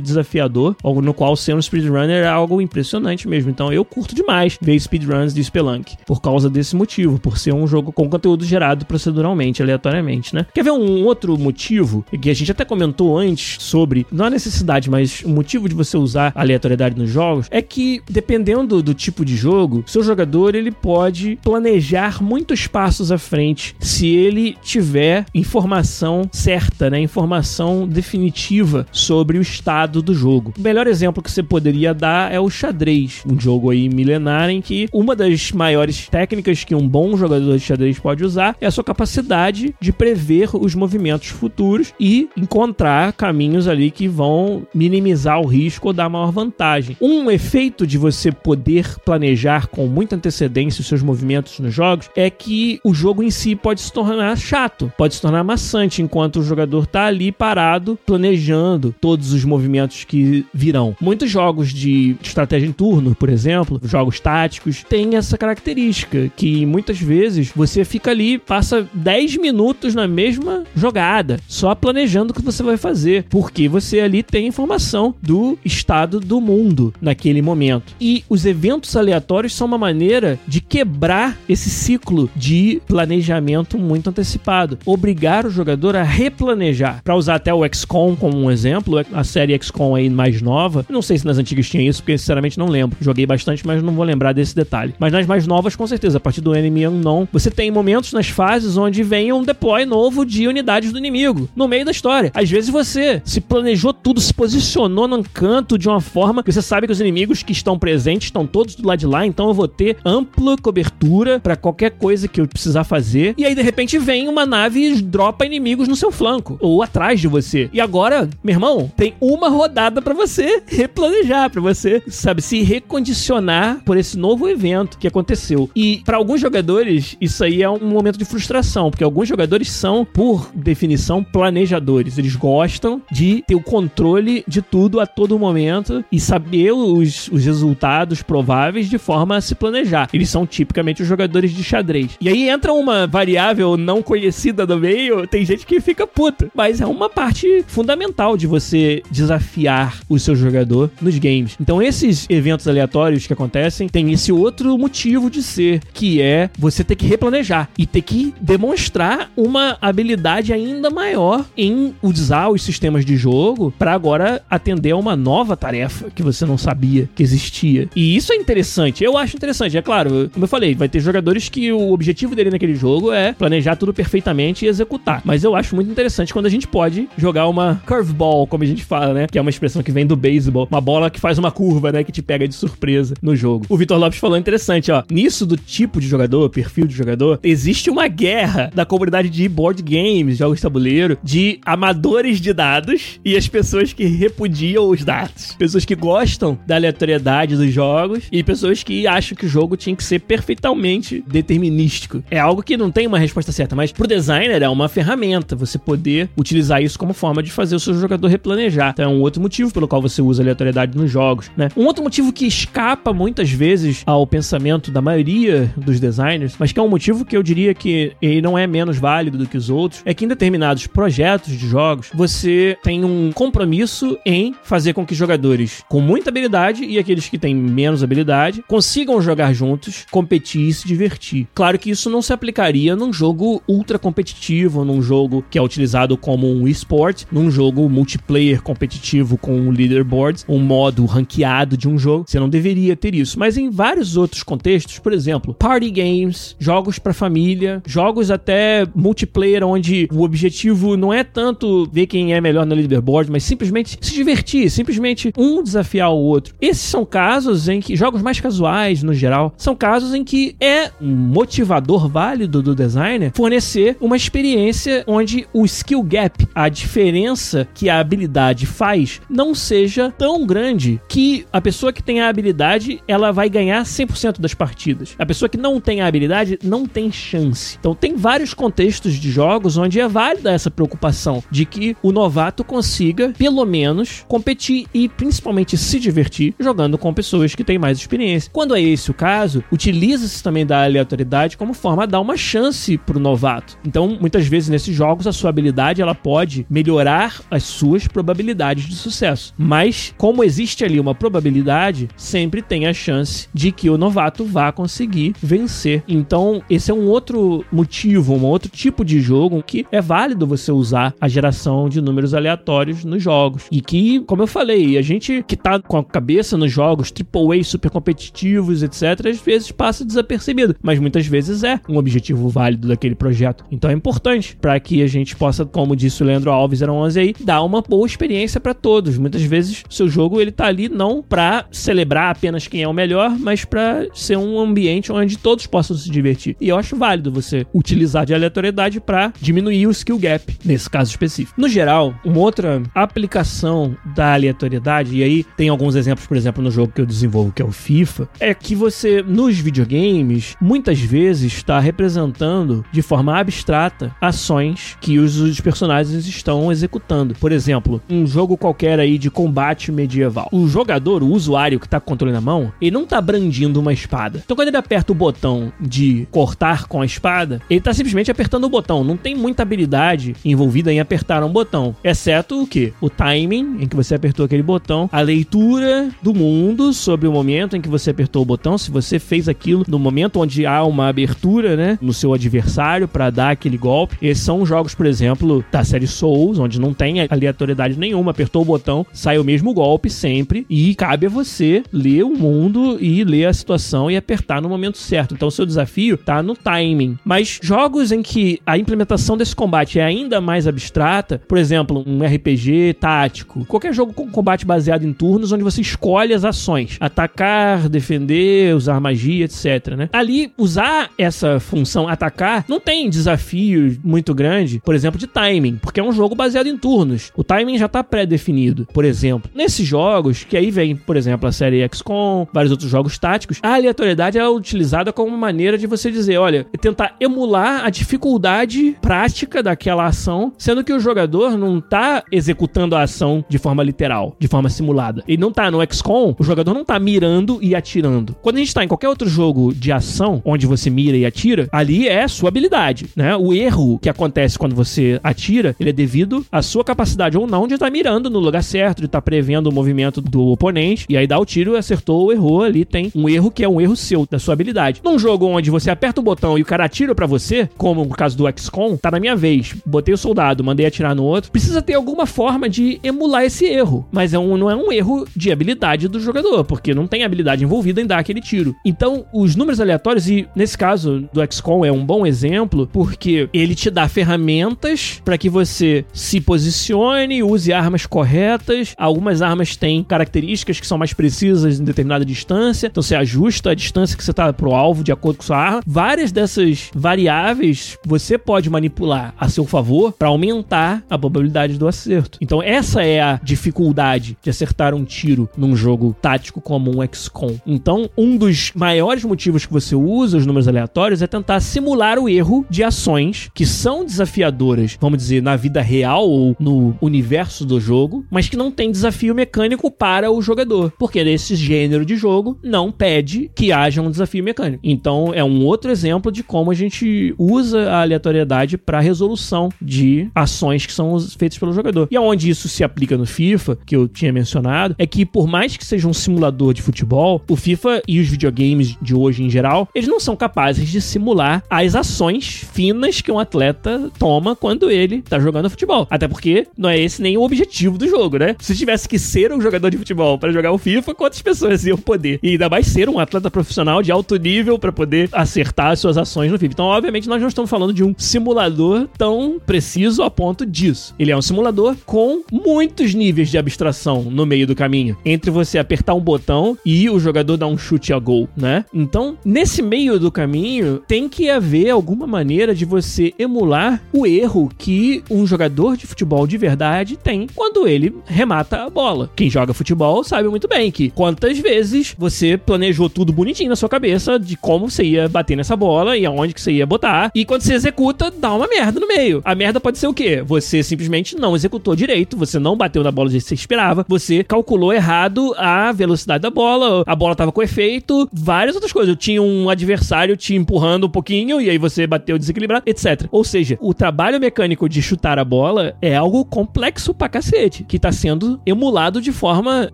desafiador, no qual ser um speedrunner é algo impressionante mesmo. Então eu curto demais ver speedruns de Spelunk, por causa desse motivo, por ser um jogo com conteúdo gerado proceduralmente, aleatoriamente, né? Quer ver um outro motivo que a gente até comentou antes sobre, não a necessidade, mas o motivo de você usar aleatoriedade nos jogos é que dependendo do tipo de jogo, seu jogador ele pode planejar muitos passos à frente se ele tiver informação certa, né? Informação definitiva sobre o estado do jogo. O melhor exemplo que você poderia dar é o xadrez, um jogo aí milenar em que uma das maiores técnicas que um bom jogador de xadrez pode usar é a sua capacidade de prever os movimentos futuros e encontrar caminhos ali que vão minimizar o risco ou dar maior vantagem. Um efeito de você poder planejar com muita antecedência os seus movimentos nos jogos é que o jogo em si pode se tornar chato, pode se tornar maçante enquanto o jogador está ali parado planejando todos os movimentos que virão. Muitos jogos de estratégia em turno, por exemplo, jogos táticos, têm essa característica que muitas vezes você fica ali, passa 10 minutos na mesma jogada, só planejando o que você vai fazer, porque você ali tem informação do estado do mundo naquele momento. E os eventos aleatórios são uma maneira de quebrar esse ciclo de planejamento muito antecipado, obrigar o jogador a replanejar. Para usar até o XCOM como um exemplo, o a série XCOM aí mais nova, não sei se nas antigas tinha isso, porque sinceramente não lembro. Joguei bastante, mas não vou lembrar desse detalhe. Mas nas mais novas, com certeza, a partir do Enemy Unknown, você tem momentos nas fases onde vem um deploy novo de unidades do inimigo, no meio da história. Às vezes você se planejou tudo, se posicionou num canto de uma forma que você sabe que os inimigos que estão presentes estão todos do lado de lá, então eu vou ter ampla cobertura para qualquer coisa que eu precisar fazer. E aí, de repente, vem uma nave e dropa inimigos no seu flanco ou atrás de você. E agora, meu irmão, tem uma rodada para você replanejar, para você, sabe, se recondicionar por esse novo evento que aconteceu. E para alguns jogadores, isso aí é um momento de frustração, porque alguns jogadores são, por definição, planejadores. Eles gostam de ter o controle de tudo a todo momento e saber os, os resultados prováveis de forma a se planejar. Eles são tipicamente os jogadores de xadrez. E aí entra uma variável não conhecida no meio, tem gente que fica puta. Mas é uma parte fundamental de você desafiar o seu jogador nos games. Então esses eventos aleatórios que acontecem tem esse outro motivo de ser, que é você ter que replanejar e ter que demonstrar uma habilidade ainda maior em usar os sistemas de jogo para agora atender a uma nova tarefa que você não sabia que existia. E isso é interessante. Eu acho interessante. É claro, como eu falei, vai ter jogadores que o objetivo dele naquele jogo é planejar tudo perfeitamente e executar. Mas eu acho muito interessante quando a gente pode jogar uma curveball, como a gente fala, né? Que é uma expressão que vem do beisebol. Uma bola que faz uma curva, né? Que te pega de surpresa no jogo. O Vitor Lopes falou interessante, ó. Nisso do tipo de jogador, perfil de jogador, existe uma guerra da comunidade de board games, jogos de tabuleiro, de amadores de dados e as pessoas que repudiam os dados. Pessoas que gostam da aleatoriedade dos jogos e pessoas que acham que o jogo tinha que ser perfeitamente determinístico. É algo que não tem uma resposta certa, mas pro designer é uma ferramenta você poder utilizar isso como forma de fazer o seu jogador replanejar. Então é um outro motivo pelo qual você usa aleatoriedade nos jogos, né? Um outro motivo que escapa muitas vezes ao pensamento da maioria dos designers, mas que é um motivo que eu diria que ele não é menos válido do que os outros, é que em determinados projetos de jogos você tem um compromisso em fazer com que jogadores com muita habilidade e aqueles que têm menos habilidade consigam jogar juntos, competir e se divertir. Claro que isso não se aplicaria num jogo ultra competitivo, num jogo que é utilizado como um esport, num jogo multiplayer competitivo com um leaderboard, um modo ranqueado de um jogo. Você não deveria ter isso. Mas em vários outros contextos, por exemplo, party games, jogos para família, jogos até multiplayer onde o objetivo não é tanto ver quem é melhor no leaderboard, mas simplesmente se divertir, simplesmente um desafiar o outro. Esses são casos em que jogos mais casuais no geral, são casos em que é um motivador válido do designer fornecer uma experiência onde o skill gap, a diferença que a habilidade faz, não seja tão grande que a pessoa que tem a habilidade, ela vai ganhar 100% das partidas. A pessoa que não tem a habilidade não tem chance. Então tem vários contextos de jogos onde é válida essa preocupação de que o novato consiga, pelo menos, competir e principalmente se divertir jogando com pessoas que têm mais experiência. Quando é esse o caso, utiliza-se também da aleatoriedade como forma de dar uma chance pro novato. Então, muitas vezes nesses jogos a sua habilidade ela pode melhorar as suas probabilidades de sucesso. Mas como existe ali uma probabilidade, sempre tem a chance de que o novato vá conseguir vencer. Então, esse é um outro motivo, um outro tipo de jogo que é válido você usar a geração de números aleatórios nos jogos. E que, como eu falei, a gente que tá com a cabeça nos jogos AAA super competitivos, etc, às vezes passa desapercebido, mas muitas vezes é um objetivo válido daquele projeto. Então é importante para que a gente possa, como disse o Leandro Alves 011 aí, dar uma boa experiência para todos. Muitas vezes seu jogo ele tá ali não para celebrar apenas quem é o melhor, mas para ser um ambiente onde todos possam se divertir. E eu acho válido você utilizar de aleatoriedade para diminuir o skill gap nesse caso específico. No geral, uma outra aplicação da aleatoriedade, e aí tem alguns exemplos, por exemplo, no jogo que eu desenvolvo, que é o FIFA, é que você, nos videogames, muitas vezes está representando de forma abstrata ações que os, os personagens estão executando. Por exemplo, um jogo qualquer aí de combate medieval. O jogador, o usuário que está com o controle na mão, ele não está brandindo uma espada. Então, quando ele aperta o botão de cortar com a espada, ele está simplesmente apertando o botão. Não tem muita habilidade envolvida em apertar um botão, exceto o que? O timing em que você apertou aquele botão, a leitura do mundo sobre o momento em que você apertou o botão, se você fez aquilo no momento onde há uma abertura, né, no seu adversário para dar aquele golpe. Esses são jogos, por exemplo, da série Souls, onde não tem aleatoriedade dificuldade nenhuma, apertou o botão, sai o mesmo golpe sempre e cabe a você ler o mundo e ler a situação e apertar no momento certo. Então o seu desafio tá no timing. Mas jogos em que a implementação desse combate é ainda mais abstrata, por exemplo, um RPG tático, qualquer jogo com combate baseado em turnos onde você escolhe as ações, atacar, defender, usar magia, etc, né? Ali usar essa função atacar não tem desafio muito grande, por exemplo, de timing, porque é um jogo baseado em turnos. O timing já tá pré-definido, por exemplo. Nesses jogos, que aí vem, por exemplo, a série XCOM, vários outros jogos táticos, a aleatoriedade é utilizada como maneira de você dizer, olha, tentar emular a dificuldade prática daquela ação, sendo que o jogador não tá executando a ação de forma literal, de forma simulada. Ele não tá no XCOM, o jogador não tá mirando e atirando. Quando a gente tá em qualquer outro jogo de ação, onde você mira e atira, ali é sua habilidade, né? O erro que acontece quando você atira, ele é devido à sua capacidade ou não de estar tá mirando no lugar certo, de estar tá prevendo o movimento do oponente, e aí dá o tiro, acertou ou errou, ali tem um erro que é um erro seu, da sua habilidade. Num jogo onde você aperta o botão e o cara atira para você, como no caso do XCOM, tá na minha vez. Botei o soldado, mandei atirar no outro. Precisa ter alguma forma de emular esse erro. Mas é um, não é um erro de habilidade do jogador, porque não tem habilidade envolvida em dar aquele tiro. Então, os números aleatórios, e nesse caso do XCOM é um bom exemplo, porque ele te dá ferramentas para que você se posicione, use armas corretas. Algumas armas têm características que são mais precisas em determinada distância, então você ajusta a distância que você tá pro alvo de acordo com sua arma. Várias dessas variáveis você pode manipular a seu favor para aumentar a probabilidade do acerto. Então essa é a dificuldade de acertar um tiro num jogo tático como um XCOM. Então, um dos maiores motivos que você usa os números aleatórios é tentar simular o erro de ações que são desafiadoras, vamos dizer, na vida real ou no universo do jogo, mas que não tem desafio mecânico para o jogador, porque esse gênero de jogo não pede que haja um desafio mecânico. Então, é um outro exemplo de como a gente usa a aleatoriedade para resolução de ações que são feitas pelo jogador. E aonde isso se aplica no FIFA, que eu tinha mencionado, é que por mais que seja um simulador de futebol, o FIFA e os videogames de hoje em geral, eles não são capazes de simular as ações finas que um atleta toma quando ele tá jogando futebol. Até porque não é esse nem o objetivo do jogo, né? Se tivesse que ser um jogador de futebol para jogar o FIFA, quantas pessoas iam poder? E ainda mais ser um atleta profissional de alto nível para poder acertar as suas ações no FIFA. Então, obviamente, nós não estamos falando de um simulador tão preciso a ponto disso. Ele é um simulador com muitos níveis de abstração no meio do caminho, entre você apertar um botão e o jogador dar um chute a gol, né? Então, nesse meio do caminho, tem que haver alguma maneira de você emular o erro que um jogador de futebol de verdade tem quando ele remata a bola. Quem joga futebol sabe muito bem que quantas vezes você planejou tudo bonitinho na sua cabeça de como você ia bater nessa bola e aonde que você ia botar, e quando você executa, dá uma merda no meio. A merda pode ser o quê? Você simplesmente não executou direito, você não bateu na bola do jeito que você esperava, você calculou errado a velocidade da bola, a bola tava com efeito, várias outras coisas. Eu tinha um adversário te empurrando um pouquinho e aí você bateu desequilibrado, etc. Ou seja, o trabalho mecânico de chutar a bola é algo complexo pra cacete, que tá sendo emulado de forma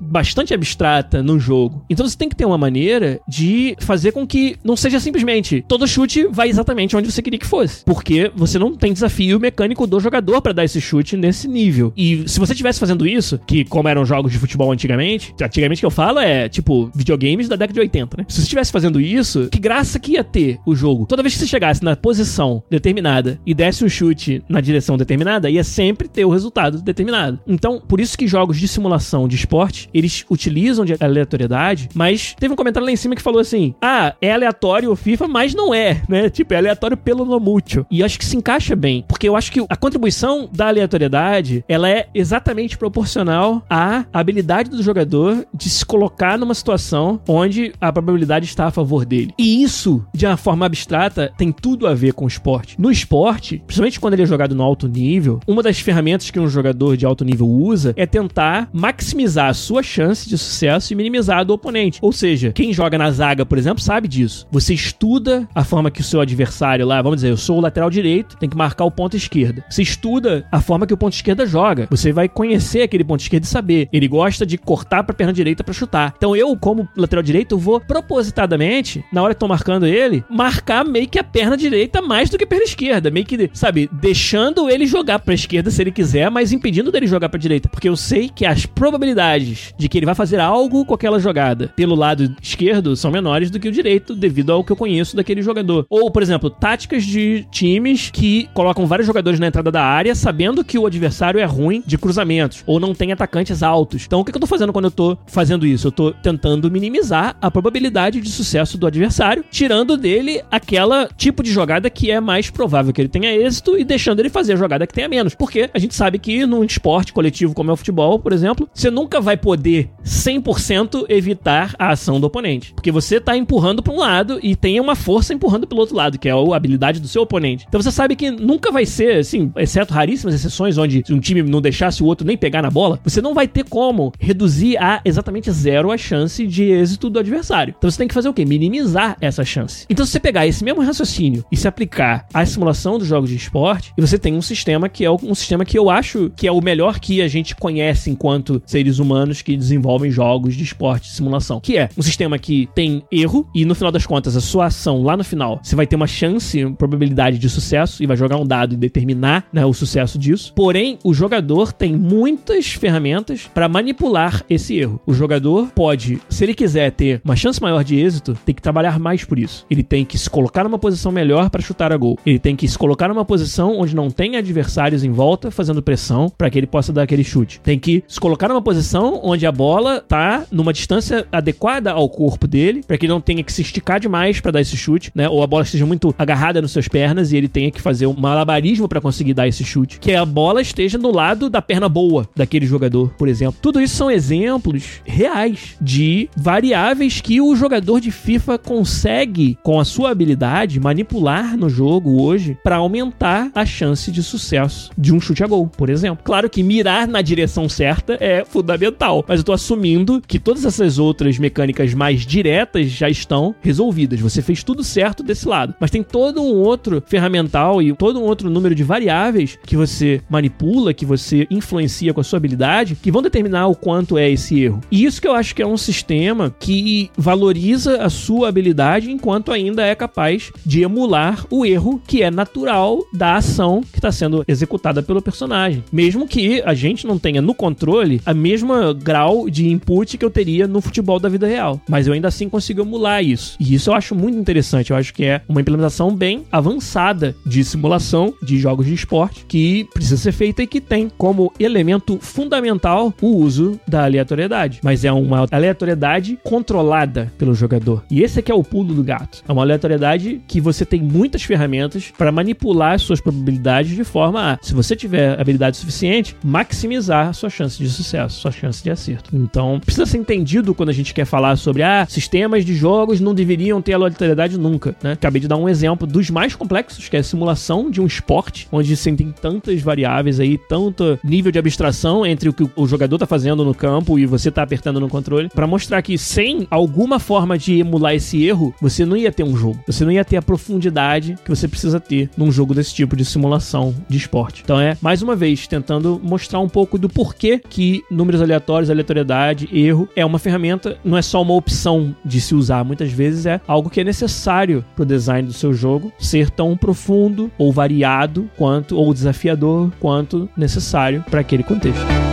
bastante abstrata no jogo. Então você tem que ter uma maneira de fazer com que não seja simplesmente todo chute vai exatamente onde você queria que fosse, porque você não tem desafio mecânico do jogador para dar esse chute nesse nível. E se você estivesse fazendo isso, que como eram jogos de futebol antigamente, antigamente que eu falo é tipo videogames da década de 80, né? Se você estivesse fazendo isso, que graça que ia ter o jogo? Toda vez que você chegasse na posição determinada e desse um chute na direção determinada, ia sempre ter o resultado determinado. Então, por isso que jogos de simulação de esporte, eles utilizam de aleatoriedade, mas teve um comentário lá em cima que falou assim: "Ah, é aleatório o FIFA, mas não é", né? Tipo, é aleatório pelo no mútil. E acho que se encaixa bem, porque eu acho que a contribuição da aleatoriedade, ela é exatamente proporcional à habilidade do jogador de se colocar numa situação onde a probabilidade está a favor dele. E isso, de uma forma abstrata, tem tudo a ver com o esporte. No esporte, principalmente quando ele é jogado no alto nível, uma das ferramentas que um jogador de alto nível usa é tentar maximizar a sua chance de sucesso e minimizar a do oponente. Ou seja, quem joga na zaga, por exemplo, sabe disso. Você estuda a forma que o seu adversário lá, vamos dizer, eu sou o lateral direito, tem que marcar o ponto esquerda. Você estuda a forma que o ponto esquerda joga. Você vai conhecer aquele ponto esquerdo e saber. Ele gosta de cortar pra perna direita para chutar. Então eu, como lateral direito, vou propositadamente, na hora que tô marcando ele, marcar meio que a perna direita mais do que a perna esquerda. Meio que, sabe, deixando ele jogar pra esquerda se ele quiser, mas impedindo medo dele jogar pra direita, porque eu sei que as probabilidades de que ele vai fazer algo com aquela jogada pelo lado esquerdo são menores do que o direito, devido ao que eu conheço daquele jogador. Ou, por exemplo, táticas de times que colocam vários jogadores na entrada da área, sabendo que o adversário é ruim de cruzamentos, ou não tem atacantes altos. Então, o que eu tô fazendo quando eu tô fazendo isso? Eu tô tentando minimizar a probabilidade de sucesso do adversário, tirando dele aquela tipo de jogada que é mais provável que ele tenha êxito e deixando ele fazer a jogada que tenha menos. Porque a gente sabe que num esporte coletivo como é o futebol, por exemplo, você nunca vai poder 100% evitar a ação do oponente. Porque você tá empurrando para um lado e tem uma força empurrando pelo outro lado, que é a habilidade do seu oponente. Então você sabe que nunca vai ser, assim, exceto raríssimas exceções onde um time não deixasse o outro nem pegar na bola, você não vai ter como reduzir a exatamente zero a chance de êxito do adversário. Então você tem que fazer o quê? Minimizar essa chance. Então se você pegar esse mesmo raciocínio e se aplicar à simulação dos jogos de esporte, você tem um sistema que é um sistema que eu acho que é o melhor que a gente conhece enquanto seres humanos que desenvolvem jogos de esporte de simulação, que é um sistema que tem erro e no final das contas a sua ação lá no final você vai ter uma chance, uma probabilidade de sucesso e vai jogar um dado e determinar né, o sucesso disso. Porém, o jogador tem muitas ferramentas para manipular esse erro. O jogador pode, se ele quiser ter uma chance maior de êxito, tem que trabalhar mais por isso. Ele tem que se colocar numa posição melhor para chutar a gol. Ele tem que se colocar numa posição onde não tem adversários em volta fazendo pressão para que ele possa dar aquele chute. Tem que se colocar numa posição onde a bola tá numa distância adequada ao corpo dele, para que ele não tenha que se esticar demais para dar esse chute, né? Ou a bola esteja muito agarrada nas suas pernas e ele tenha que fazer um malabarismo para conseguir dar esse chute. Que a bola esteja no lado da perna boa daquele jogador, por exemplo. Tudo isso são exemplos reais de variáveis que o jogador de FIFA consegue, com a sua habilidade, manipular no jogo hoje para aumentar a chance de sucesso de um chute a gol, por exemplo. Claro que mirar na direção certa é fundamental, mas eu tô assumindo que todas essas outras mecânicas mais diretas já estão resolvidas. Você fez tudo certo desse lado, mas tem todo um outro ferramental e todo um outro número de variáveis que você manipula, que você influencia com a sua habilidade, que vão determinar o quanto é esse erro. E isso que eu acho que é um sistema que valoriza a sua habilidade enquanto ainda é capaz de emular o erro que é natural da ação que está sendo executada pelo personagem. Mesmo que a gente não tenha no controle a mesma grau de input que eu teria no futebol da vida real. Mas eu ainda assim consigo emular isso. E isso eu acho muito interessante. Eu acho que é uma implementação bem avançada de simulação de jogos de esporte que precisa ser feita e que tem como elemento fundamental o uso da aleatoriedade. Mas é uma aleatoriedade controlada pelo jogador. E esse aqui é o pulo do gato. É uma aleatoriedade que você tem muitas ferramentas para manipular as suas probabilidades de forma a, se você tiver habilidade suficiente, maximizar a sua chance de sucesso, sua chance de acerto. Então, precisa ser entendido quando a gente quer falar sobre ah, sistemas de jogos não deveriam ter aleatoriedade nunca, né? Acabei de dar um exemplo dos mais complexos, que é a simulação de um esporte, onde você tem tantas variáveis aí, tanto nível de abstração entre o que o jogador tá fazendo no campo e você tá apertando no controle, para mostrar que sem alguma forma de emular esse erro, você não ia ter um jogo. Você não ia ter a profundidade que você precisa ter num jogo desse tipo de simulação de esporte. Então é, mais uma vez, tentando mostrar um pouco do porquê que números aleatórios, aleatoriedade, erro é uma ferramenta, não é só uma opção de se usar, muitas vezes é algo que é necessário pro design do seu jogo ser tão profundo ou variado quanto ou desafiador quanto necessário para aquele contexto.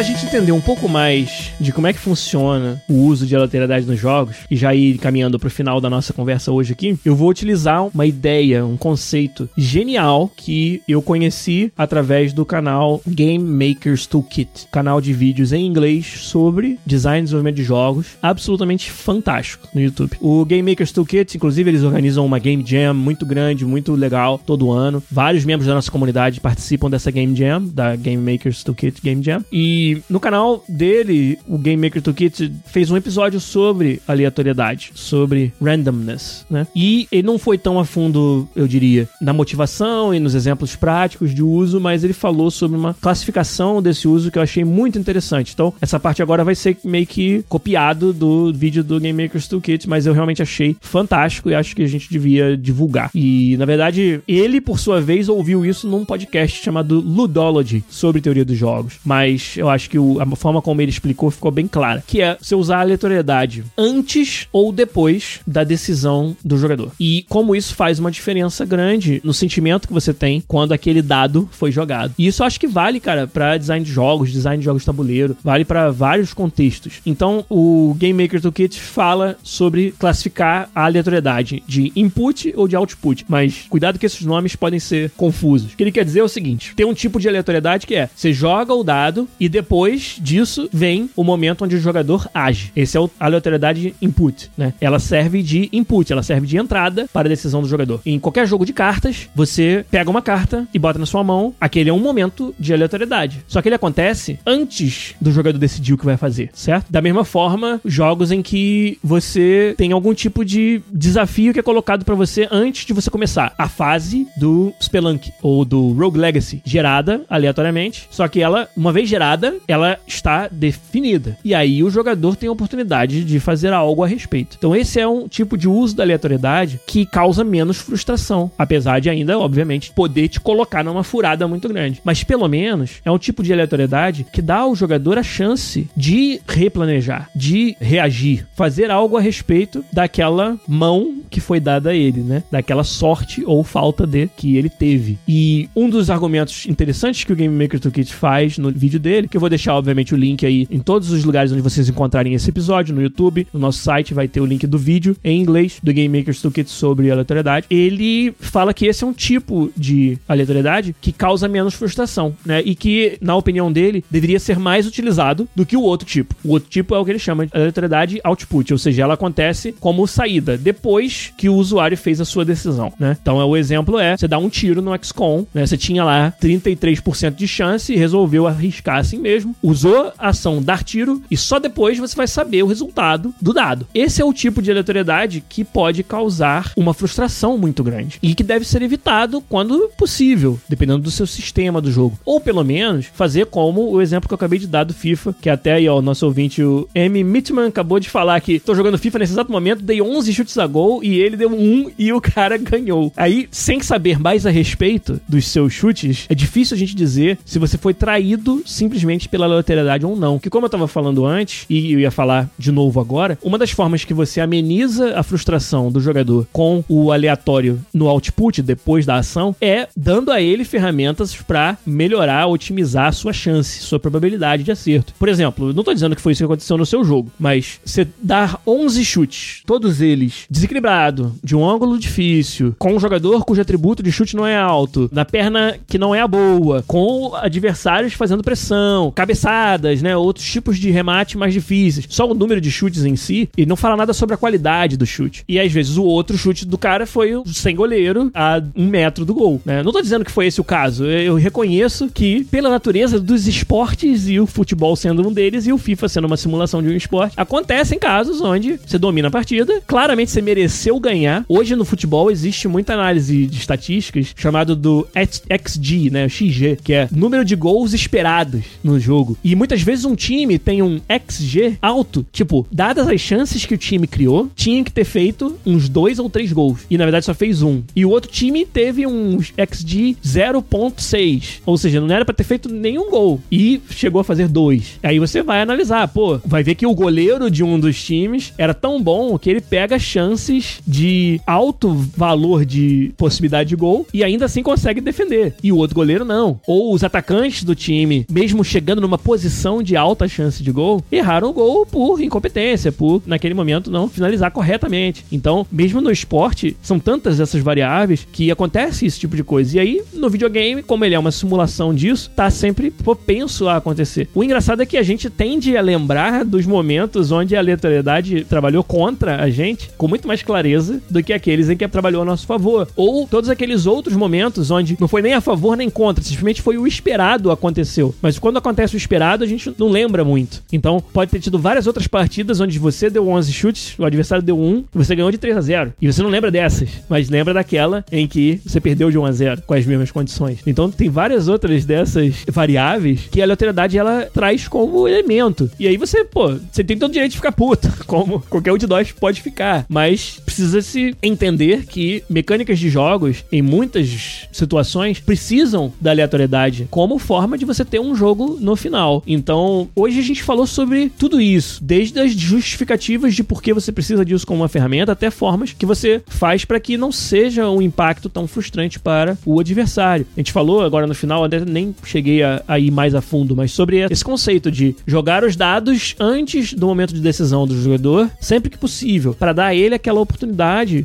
Pra gente entender um pouco mais de como é que funciona o uso de aleatoriedade nos jogos, e já ir caminhando pro final da nossa conversa hoje aqui, eu vou utilizar uma ideia, um conceito genial que eu conheci através do canal Game Makers Toolkit, canal de vídeos em inglês sobre design e desenvolvimento de jogos, absolutamente fantástico no YouTube. O Game Makers Toolkit, inclusive, eles organizam uma Game Jam muito grande, muito legal todo ano. Vários membros da nossa comunidade participam dessa Game Jam, da Game Makers Toolkit Game Jam. E no canal dele, o Game Maker Toolkit fez um episódio sobre aleatoriedade, sobre randomness, né? E ele não foi tão a fundo, eu diria, na motivação e nos exemplos práticos de uso, mas ele falou sobre uma classificação desse uso que eu achei muito interessante. Então, essa parte agora vai ser meio que copiado do vídeo do Game Maker's Toolkit, mas eu realmente achei fantástico e acho que a gente devia divulgar. E, na verdade, ele, por sua vez, ouviu isso num podcast chamado Ludology, sobre teoria dos jogos. Mas eu acho que o, a forma como ele explicou ficou bem clara, que é você usar a aleatoriedade antes ou depois da decisão do jogador. E como isso faz uma diferença grande no sentimento que você tem quando aquele dado foi jogado. E isso acho que vale, cara, para design de jogos, design de jogos de tabuleiro, vale para vários contextos. Então, o Game Maker Toolkit fala sobre classificar a aleatoriedade de input ou de output, mas cuidado que esses nomes podem ser confusos. O que ele quer dizer é o seguinte: tem um tipo de aleatoriedade que é você joga o dado e depois disso vem o momento onde o jogador age. Esse é a aleatoriedade input, né? Ela serve de input, ela serve de entrada para a decisão do jogador. Em qualquer jogo de cartas, você pega uma carta e bota na sua mão, aquele é um momento de aleatoriedade. Só que ele acontece antes do jogador decidir o que vai fazer, certo? Da mesma forma, jogos em que você tem algum tipo de desafio que é colocado para você antes de você começar. A fase do Spelunk ou do Rogue Legacy, gerada aleatoriamente, só que ela, uma vez gerada, ela está definida. E aí o jogador tem a oportunidade de fazer algo a respeito. Então esse é um tipo de uso da aleatoriedade que causa menos frustração, apesar de ainda, obviamente, poder te colocar numa furada muito grande. Mas pelo menos é um tipo de aleatoriedade que dá ao jogador a chance de replanejar, de reagir, fazer algo a respeito daquela mão que foi dada a ele, né? Daquela sorte ou falta de que ele teve. E um dos argumentos interessantes que o Game Maker Toolkit faz no vídeo dele, que eu vou deixar obviamente o link aí em todos os lugares onde vocês encontrarem esse episódio, no YouTube, no nosso site vai ter o link do vídeo em inglês do Game Maker Toolkit sobre aleatoriedade. Ele fala que esse é um tipo de aleatoriedade que causa menos frustração, né? E que, na opinião dele, deveria ser mais utilizado do que o outro tipo. O outro tipo é o que ele chama de aleatoriedade output, ou seja, ela acontece como saída depois que o usuário fez a sua decisão, né? Então, o exemplo é, você dá um tiro no XCOM, né? Você tinha lá 33% de chance e resolveu arriscar assim mesmo, usou a ação dar tiro e só depois você vai saber o resultado do dado. Esse é o tipo de aleatoriedade que pode causar uma frustração muito grande e que deve ser evitado quando possível, dependendo do seu sistema do jogo. Ou pelo menos fazer como o exemplo que eu acabei de dar do FIFA, que até aí, ó, o nosso ouvinte, o M. Mitman, acabou de falar que tô jogando FIFA nesse exato momento, dei 11 chutes a gol e ele deu um e o cara ganhou. Aí, sem saber mais a respeito dos seus chutes, é difícil a gente dizer se você foi traído simplesmente pela aleatoriedade ou não. Que como eu tava falando antes, e eu ia falar de novo agora, uma das formas que você ameniza a frustração do jogador com o aleatório no output depois da ação é dando a ele ferramentas para melhorar, otimizar a sua chance, sua probabilidade de acerto. Por exemplo, não tô dizendo que foi isso que aconteceu no seu jogo, mas você dar 11 chutes, todos eles de um ângulo difícil, com um jogador cujo atributo de chute não é alto, na perna que não é a boa, com adversários fazendo pressão, cabeçadas, né, outros tipos de remate mais difíceis. Só o número de chutes em si, ele não fala nada sobre a qualidade do chute. E às vezes o outro chute do cara foi sem goleiro a um metro do gol, né? Não tô dizendo que foi esse o caso. Eu reconheço que, pela natureza dos esportes e o futebol sendo um deles e o FIFA sendo uma simulação de um esporte, acontecem casos onde você domina a partida, claramente você mereceu ganhar. Hoje no futebol existe muita análise de estatísticas chamado do XG, né, XG, que é número de gols esperados no jogo. E muitas vezes um time tem um XG alto, tipo, dadas as chances que o time criou, tinha que ter feito uns dois ou três gols. E na verdade só fez um. E o outro time teve um XG 0.6, ou seja, não era para ter feito nenhum gol e chegou a fazer dois. Aí você vai analisar, pô, vai ver que o goleiro de um dos times era tão bom que ele pega chances de alto valor de possibilidade de gol e ainda assim consegue defender. E o outro goleiro não. Ou os atacantes do time, mesmo chegando numa posição de alta chance de gol, erraram o gol por incompetência, por naquele momento não finalizar corretamente. Então, mesmo no esporte, são tantas essas variáveis que acontece esse tipo de coisa. E aí, no videogame, como ele é uma simulação disso, tá sempre propenso a acontecer. O engraçado é que a gente tende a lembrar dos momentos onde a aleatoriedade trabalhou contra a gente com muito mais clareza do que aqueles em que trabalhou a nosso favor. Ou todos aqueles outros momentos onde não foi nem a favor nem contra, simplesmente foi o esperado aconteceu. Mas quando acontece o esperado, a gente não lembra muito. Então, pode ter tido várias outras partidas onde você deu 11 chutes, o adversário deu 1, e você ganhou de 3 a 0. E você não lembra dessas, mas lembra daquela em que você perdeu de 1 a 0 com as mesmas condições. Então, tem várias outras dessas variáveis que a aleatoriedade ela traz como elemento. E aí você, pô, você tem todo o direito de ficar puto, como qualquer um de nós pode ficar. Mas precisa se entender que mecânicas de jogos, em muitas situações, precisam da aleatoriedade como forma de você ter um jogo no final. Então, hoje a gente falou sobre tudo isso, desde as justificativas de por que você precisa disso como uma ferramenta, até formas que você faz para que não seja um impacto tão frustrante para o adversário. A gente falou agora no final, até nem cheguei a, a ir mais a fundo, mas sobre esse conceito de jogar os dados antes do momento de decisão do jogador, sempre que possível, para dar a ele aquela oportunidade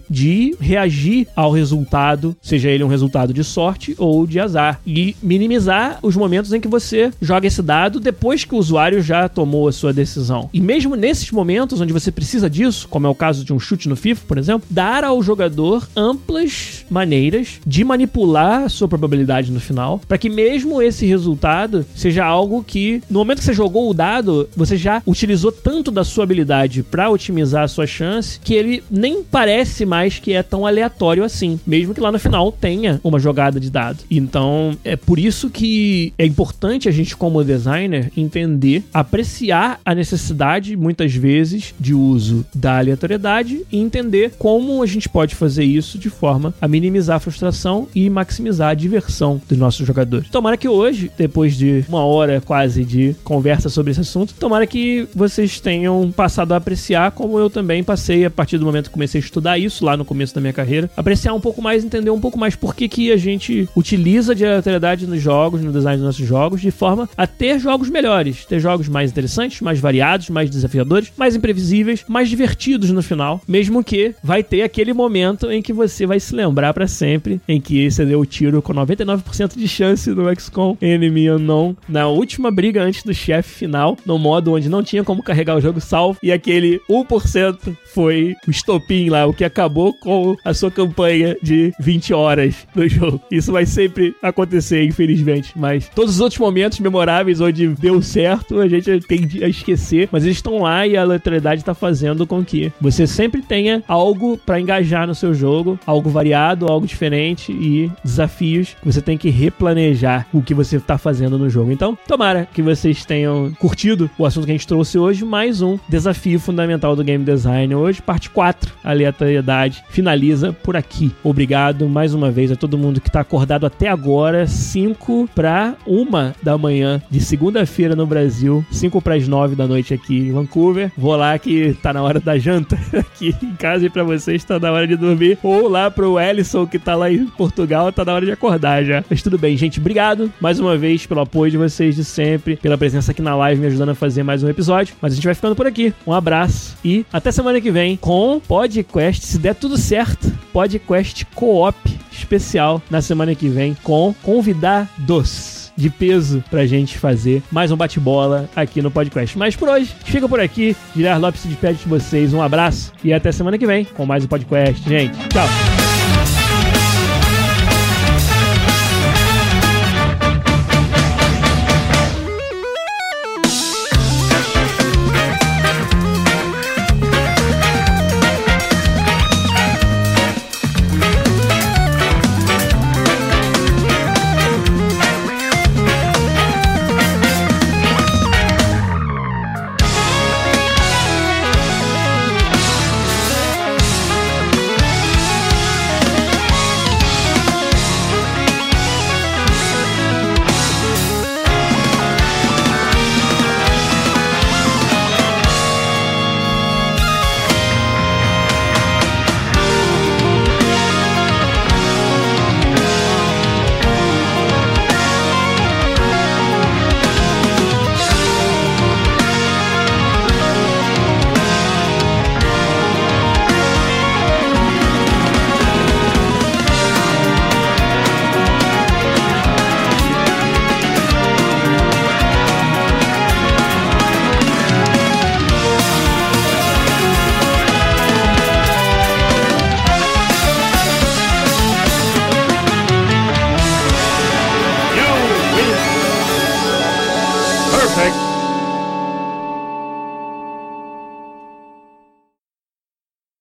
de reagir ao resultado, seja ele um resultado de sorte ou de azar, e minimizar os momentos em que você joga esse dado depois que o usuário já tomou a sua decisão. E mesmo nesses momentos onde você precisa disso, como é o caso de um chute no FIFA, por exemplo, dar ao jogador amplas maneiras de manipular a sua probabilidade no final, para que mesmo esse resultado seja algo que no momento que você jogou o dado, você já utilizou tanto da sua habilidade para otimizar a sua chance que ele nem parece mais que é tão aleatório assim, mesmo que lá no final tenha uma jogada de dado. Então, é por isso que é importante a gente como designer entender, apreciar a necessidade muitas vezes de uso da aleatoriedade e entender como a gente pode fazer isso de forma a minimizar a frustração e maximizar a diversão dos nossos jogadores. Tomara que hoje, depois de uma hora quase de conversa sobre esse assunto, tomara que vocês tenham passado a apreciar como eu também passei a partir do momento que comecei a estudar isso lá no começo da minha carreira, apreciar um pouco mais, entender um pouco mais por que, que a gente utiliza de aleatoriedade nos jogos, no design dos nossos jogos, de forma a ter jogos melhores, ter jogos mais interessantes, mais variados, mais desafiadores, mais imprevisíveis, mais divertidos no final, mesmo que vai ter aquele momento em que você vai se lembrar para sempre em que você deu o tiro com 99% de chance no XCOM Enemy Unknown na última briga antes do chefe final, no modo onde não tinha como carregar o jogo salvo e aquele 1% foi o estopim lá, o que acabou com a sua campanha de 20 horas no jogo. Isso vai sempre acontecer, infelizmente, mas todos os outros momentos memoráveis onde deu certo, a gente tende a esquecer, mas eles estão lá e a aleatoriedade está fazendo com que você sempre tenha algo para engajar no seu jogo, algo variado, algo diferente e desafios que você tem que replanejar o que você está fazendo no jogo. Então, tomara que vocês tenham curtido o assunto que a gente trouxe hoje, mais um desafio fundamental do game design hoje, parte 4, aleatoriedade, finaliza por aqui. Obrigado mais uma vez a todo mundo que está acordado até agora, 5 para 1 da manhã de segunda-feira no Brasil, 5 para as 9 da noite aqui em Vancouver. Vou lá que tá na hora da janta aqui em casa e para vocês tá na hora de dormir. Ou lá pro Ellison que tá lá em Portugal, tá na hora de acordar já. Mas tudo bem, gente. Obrigado mais uma vez pelo apoio de vocês de sempre, pela presença aqui na live me ajudando a fazer mais um episódio. Mas a gente vai ficando por aqui. Um abraço e até semana que vem com podcast, se der tudo certo, podcast co-op especial na semana que vem com convidados de peso pra gente fazer mais um bate-bola aqui no podcast. Mas por hoje, fica por aqui. Guilherme Lopes se despede de vocês. Um abraço e até semana que vem com mais um podcast, gente. Tchau.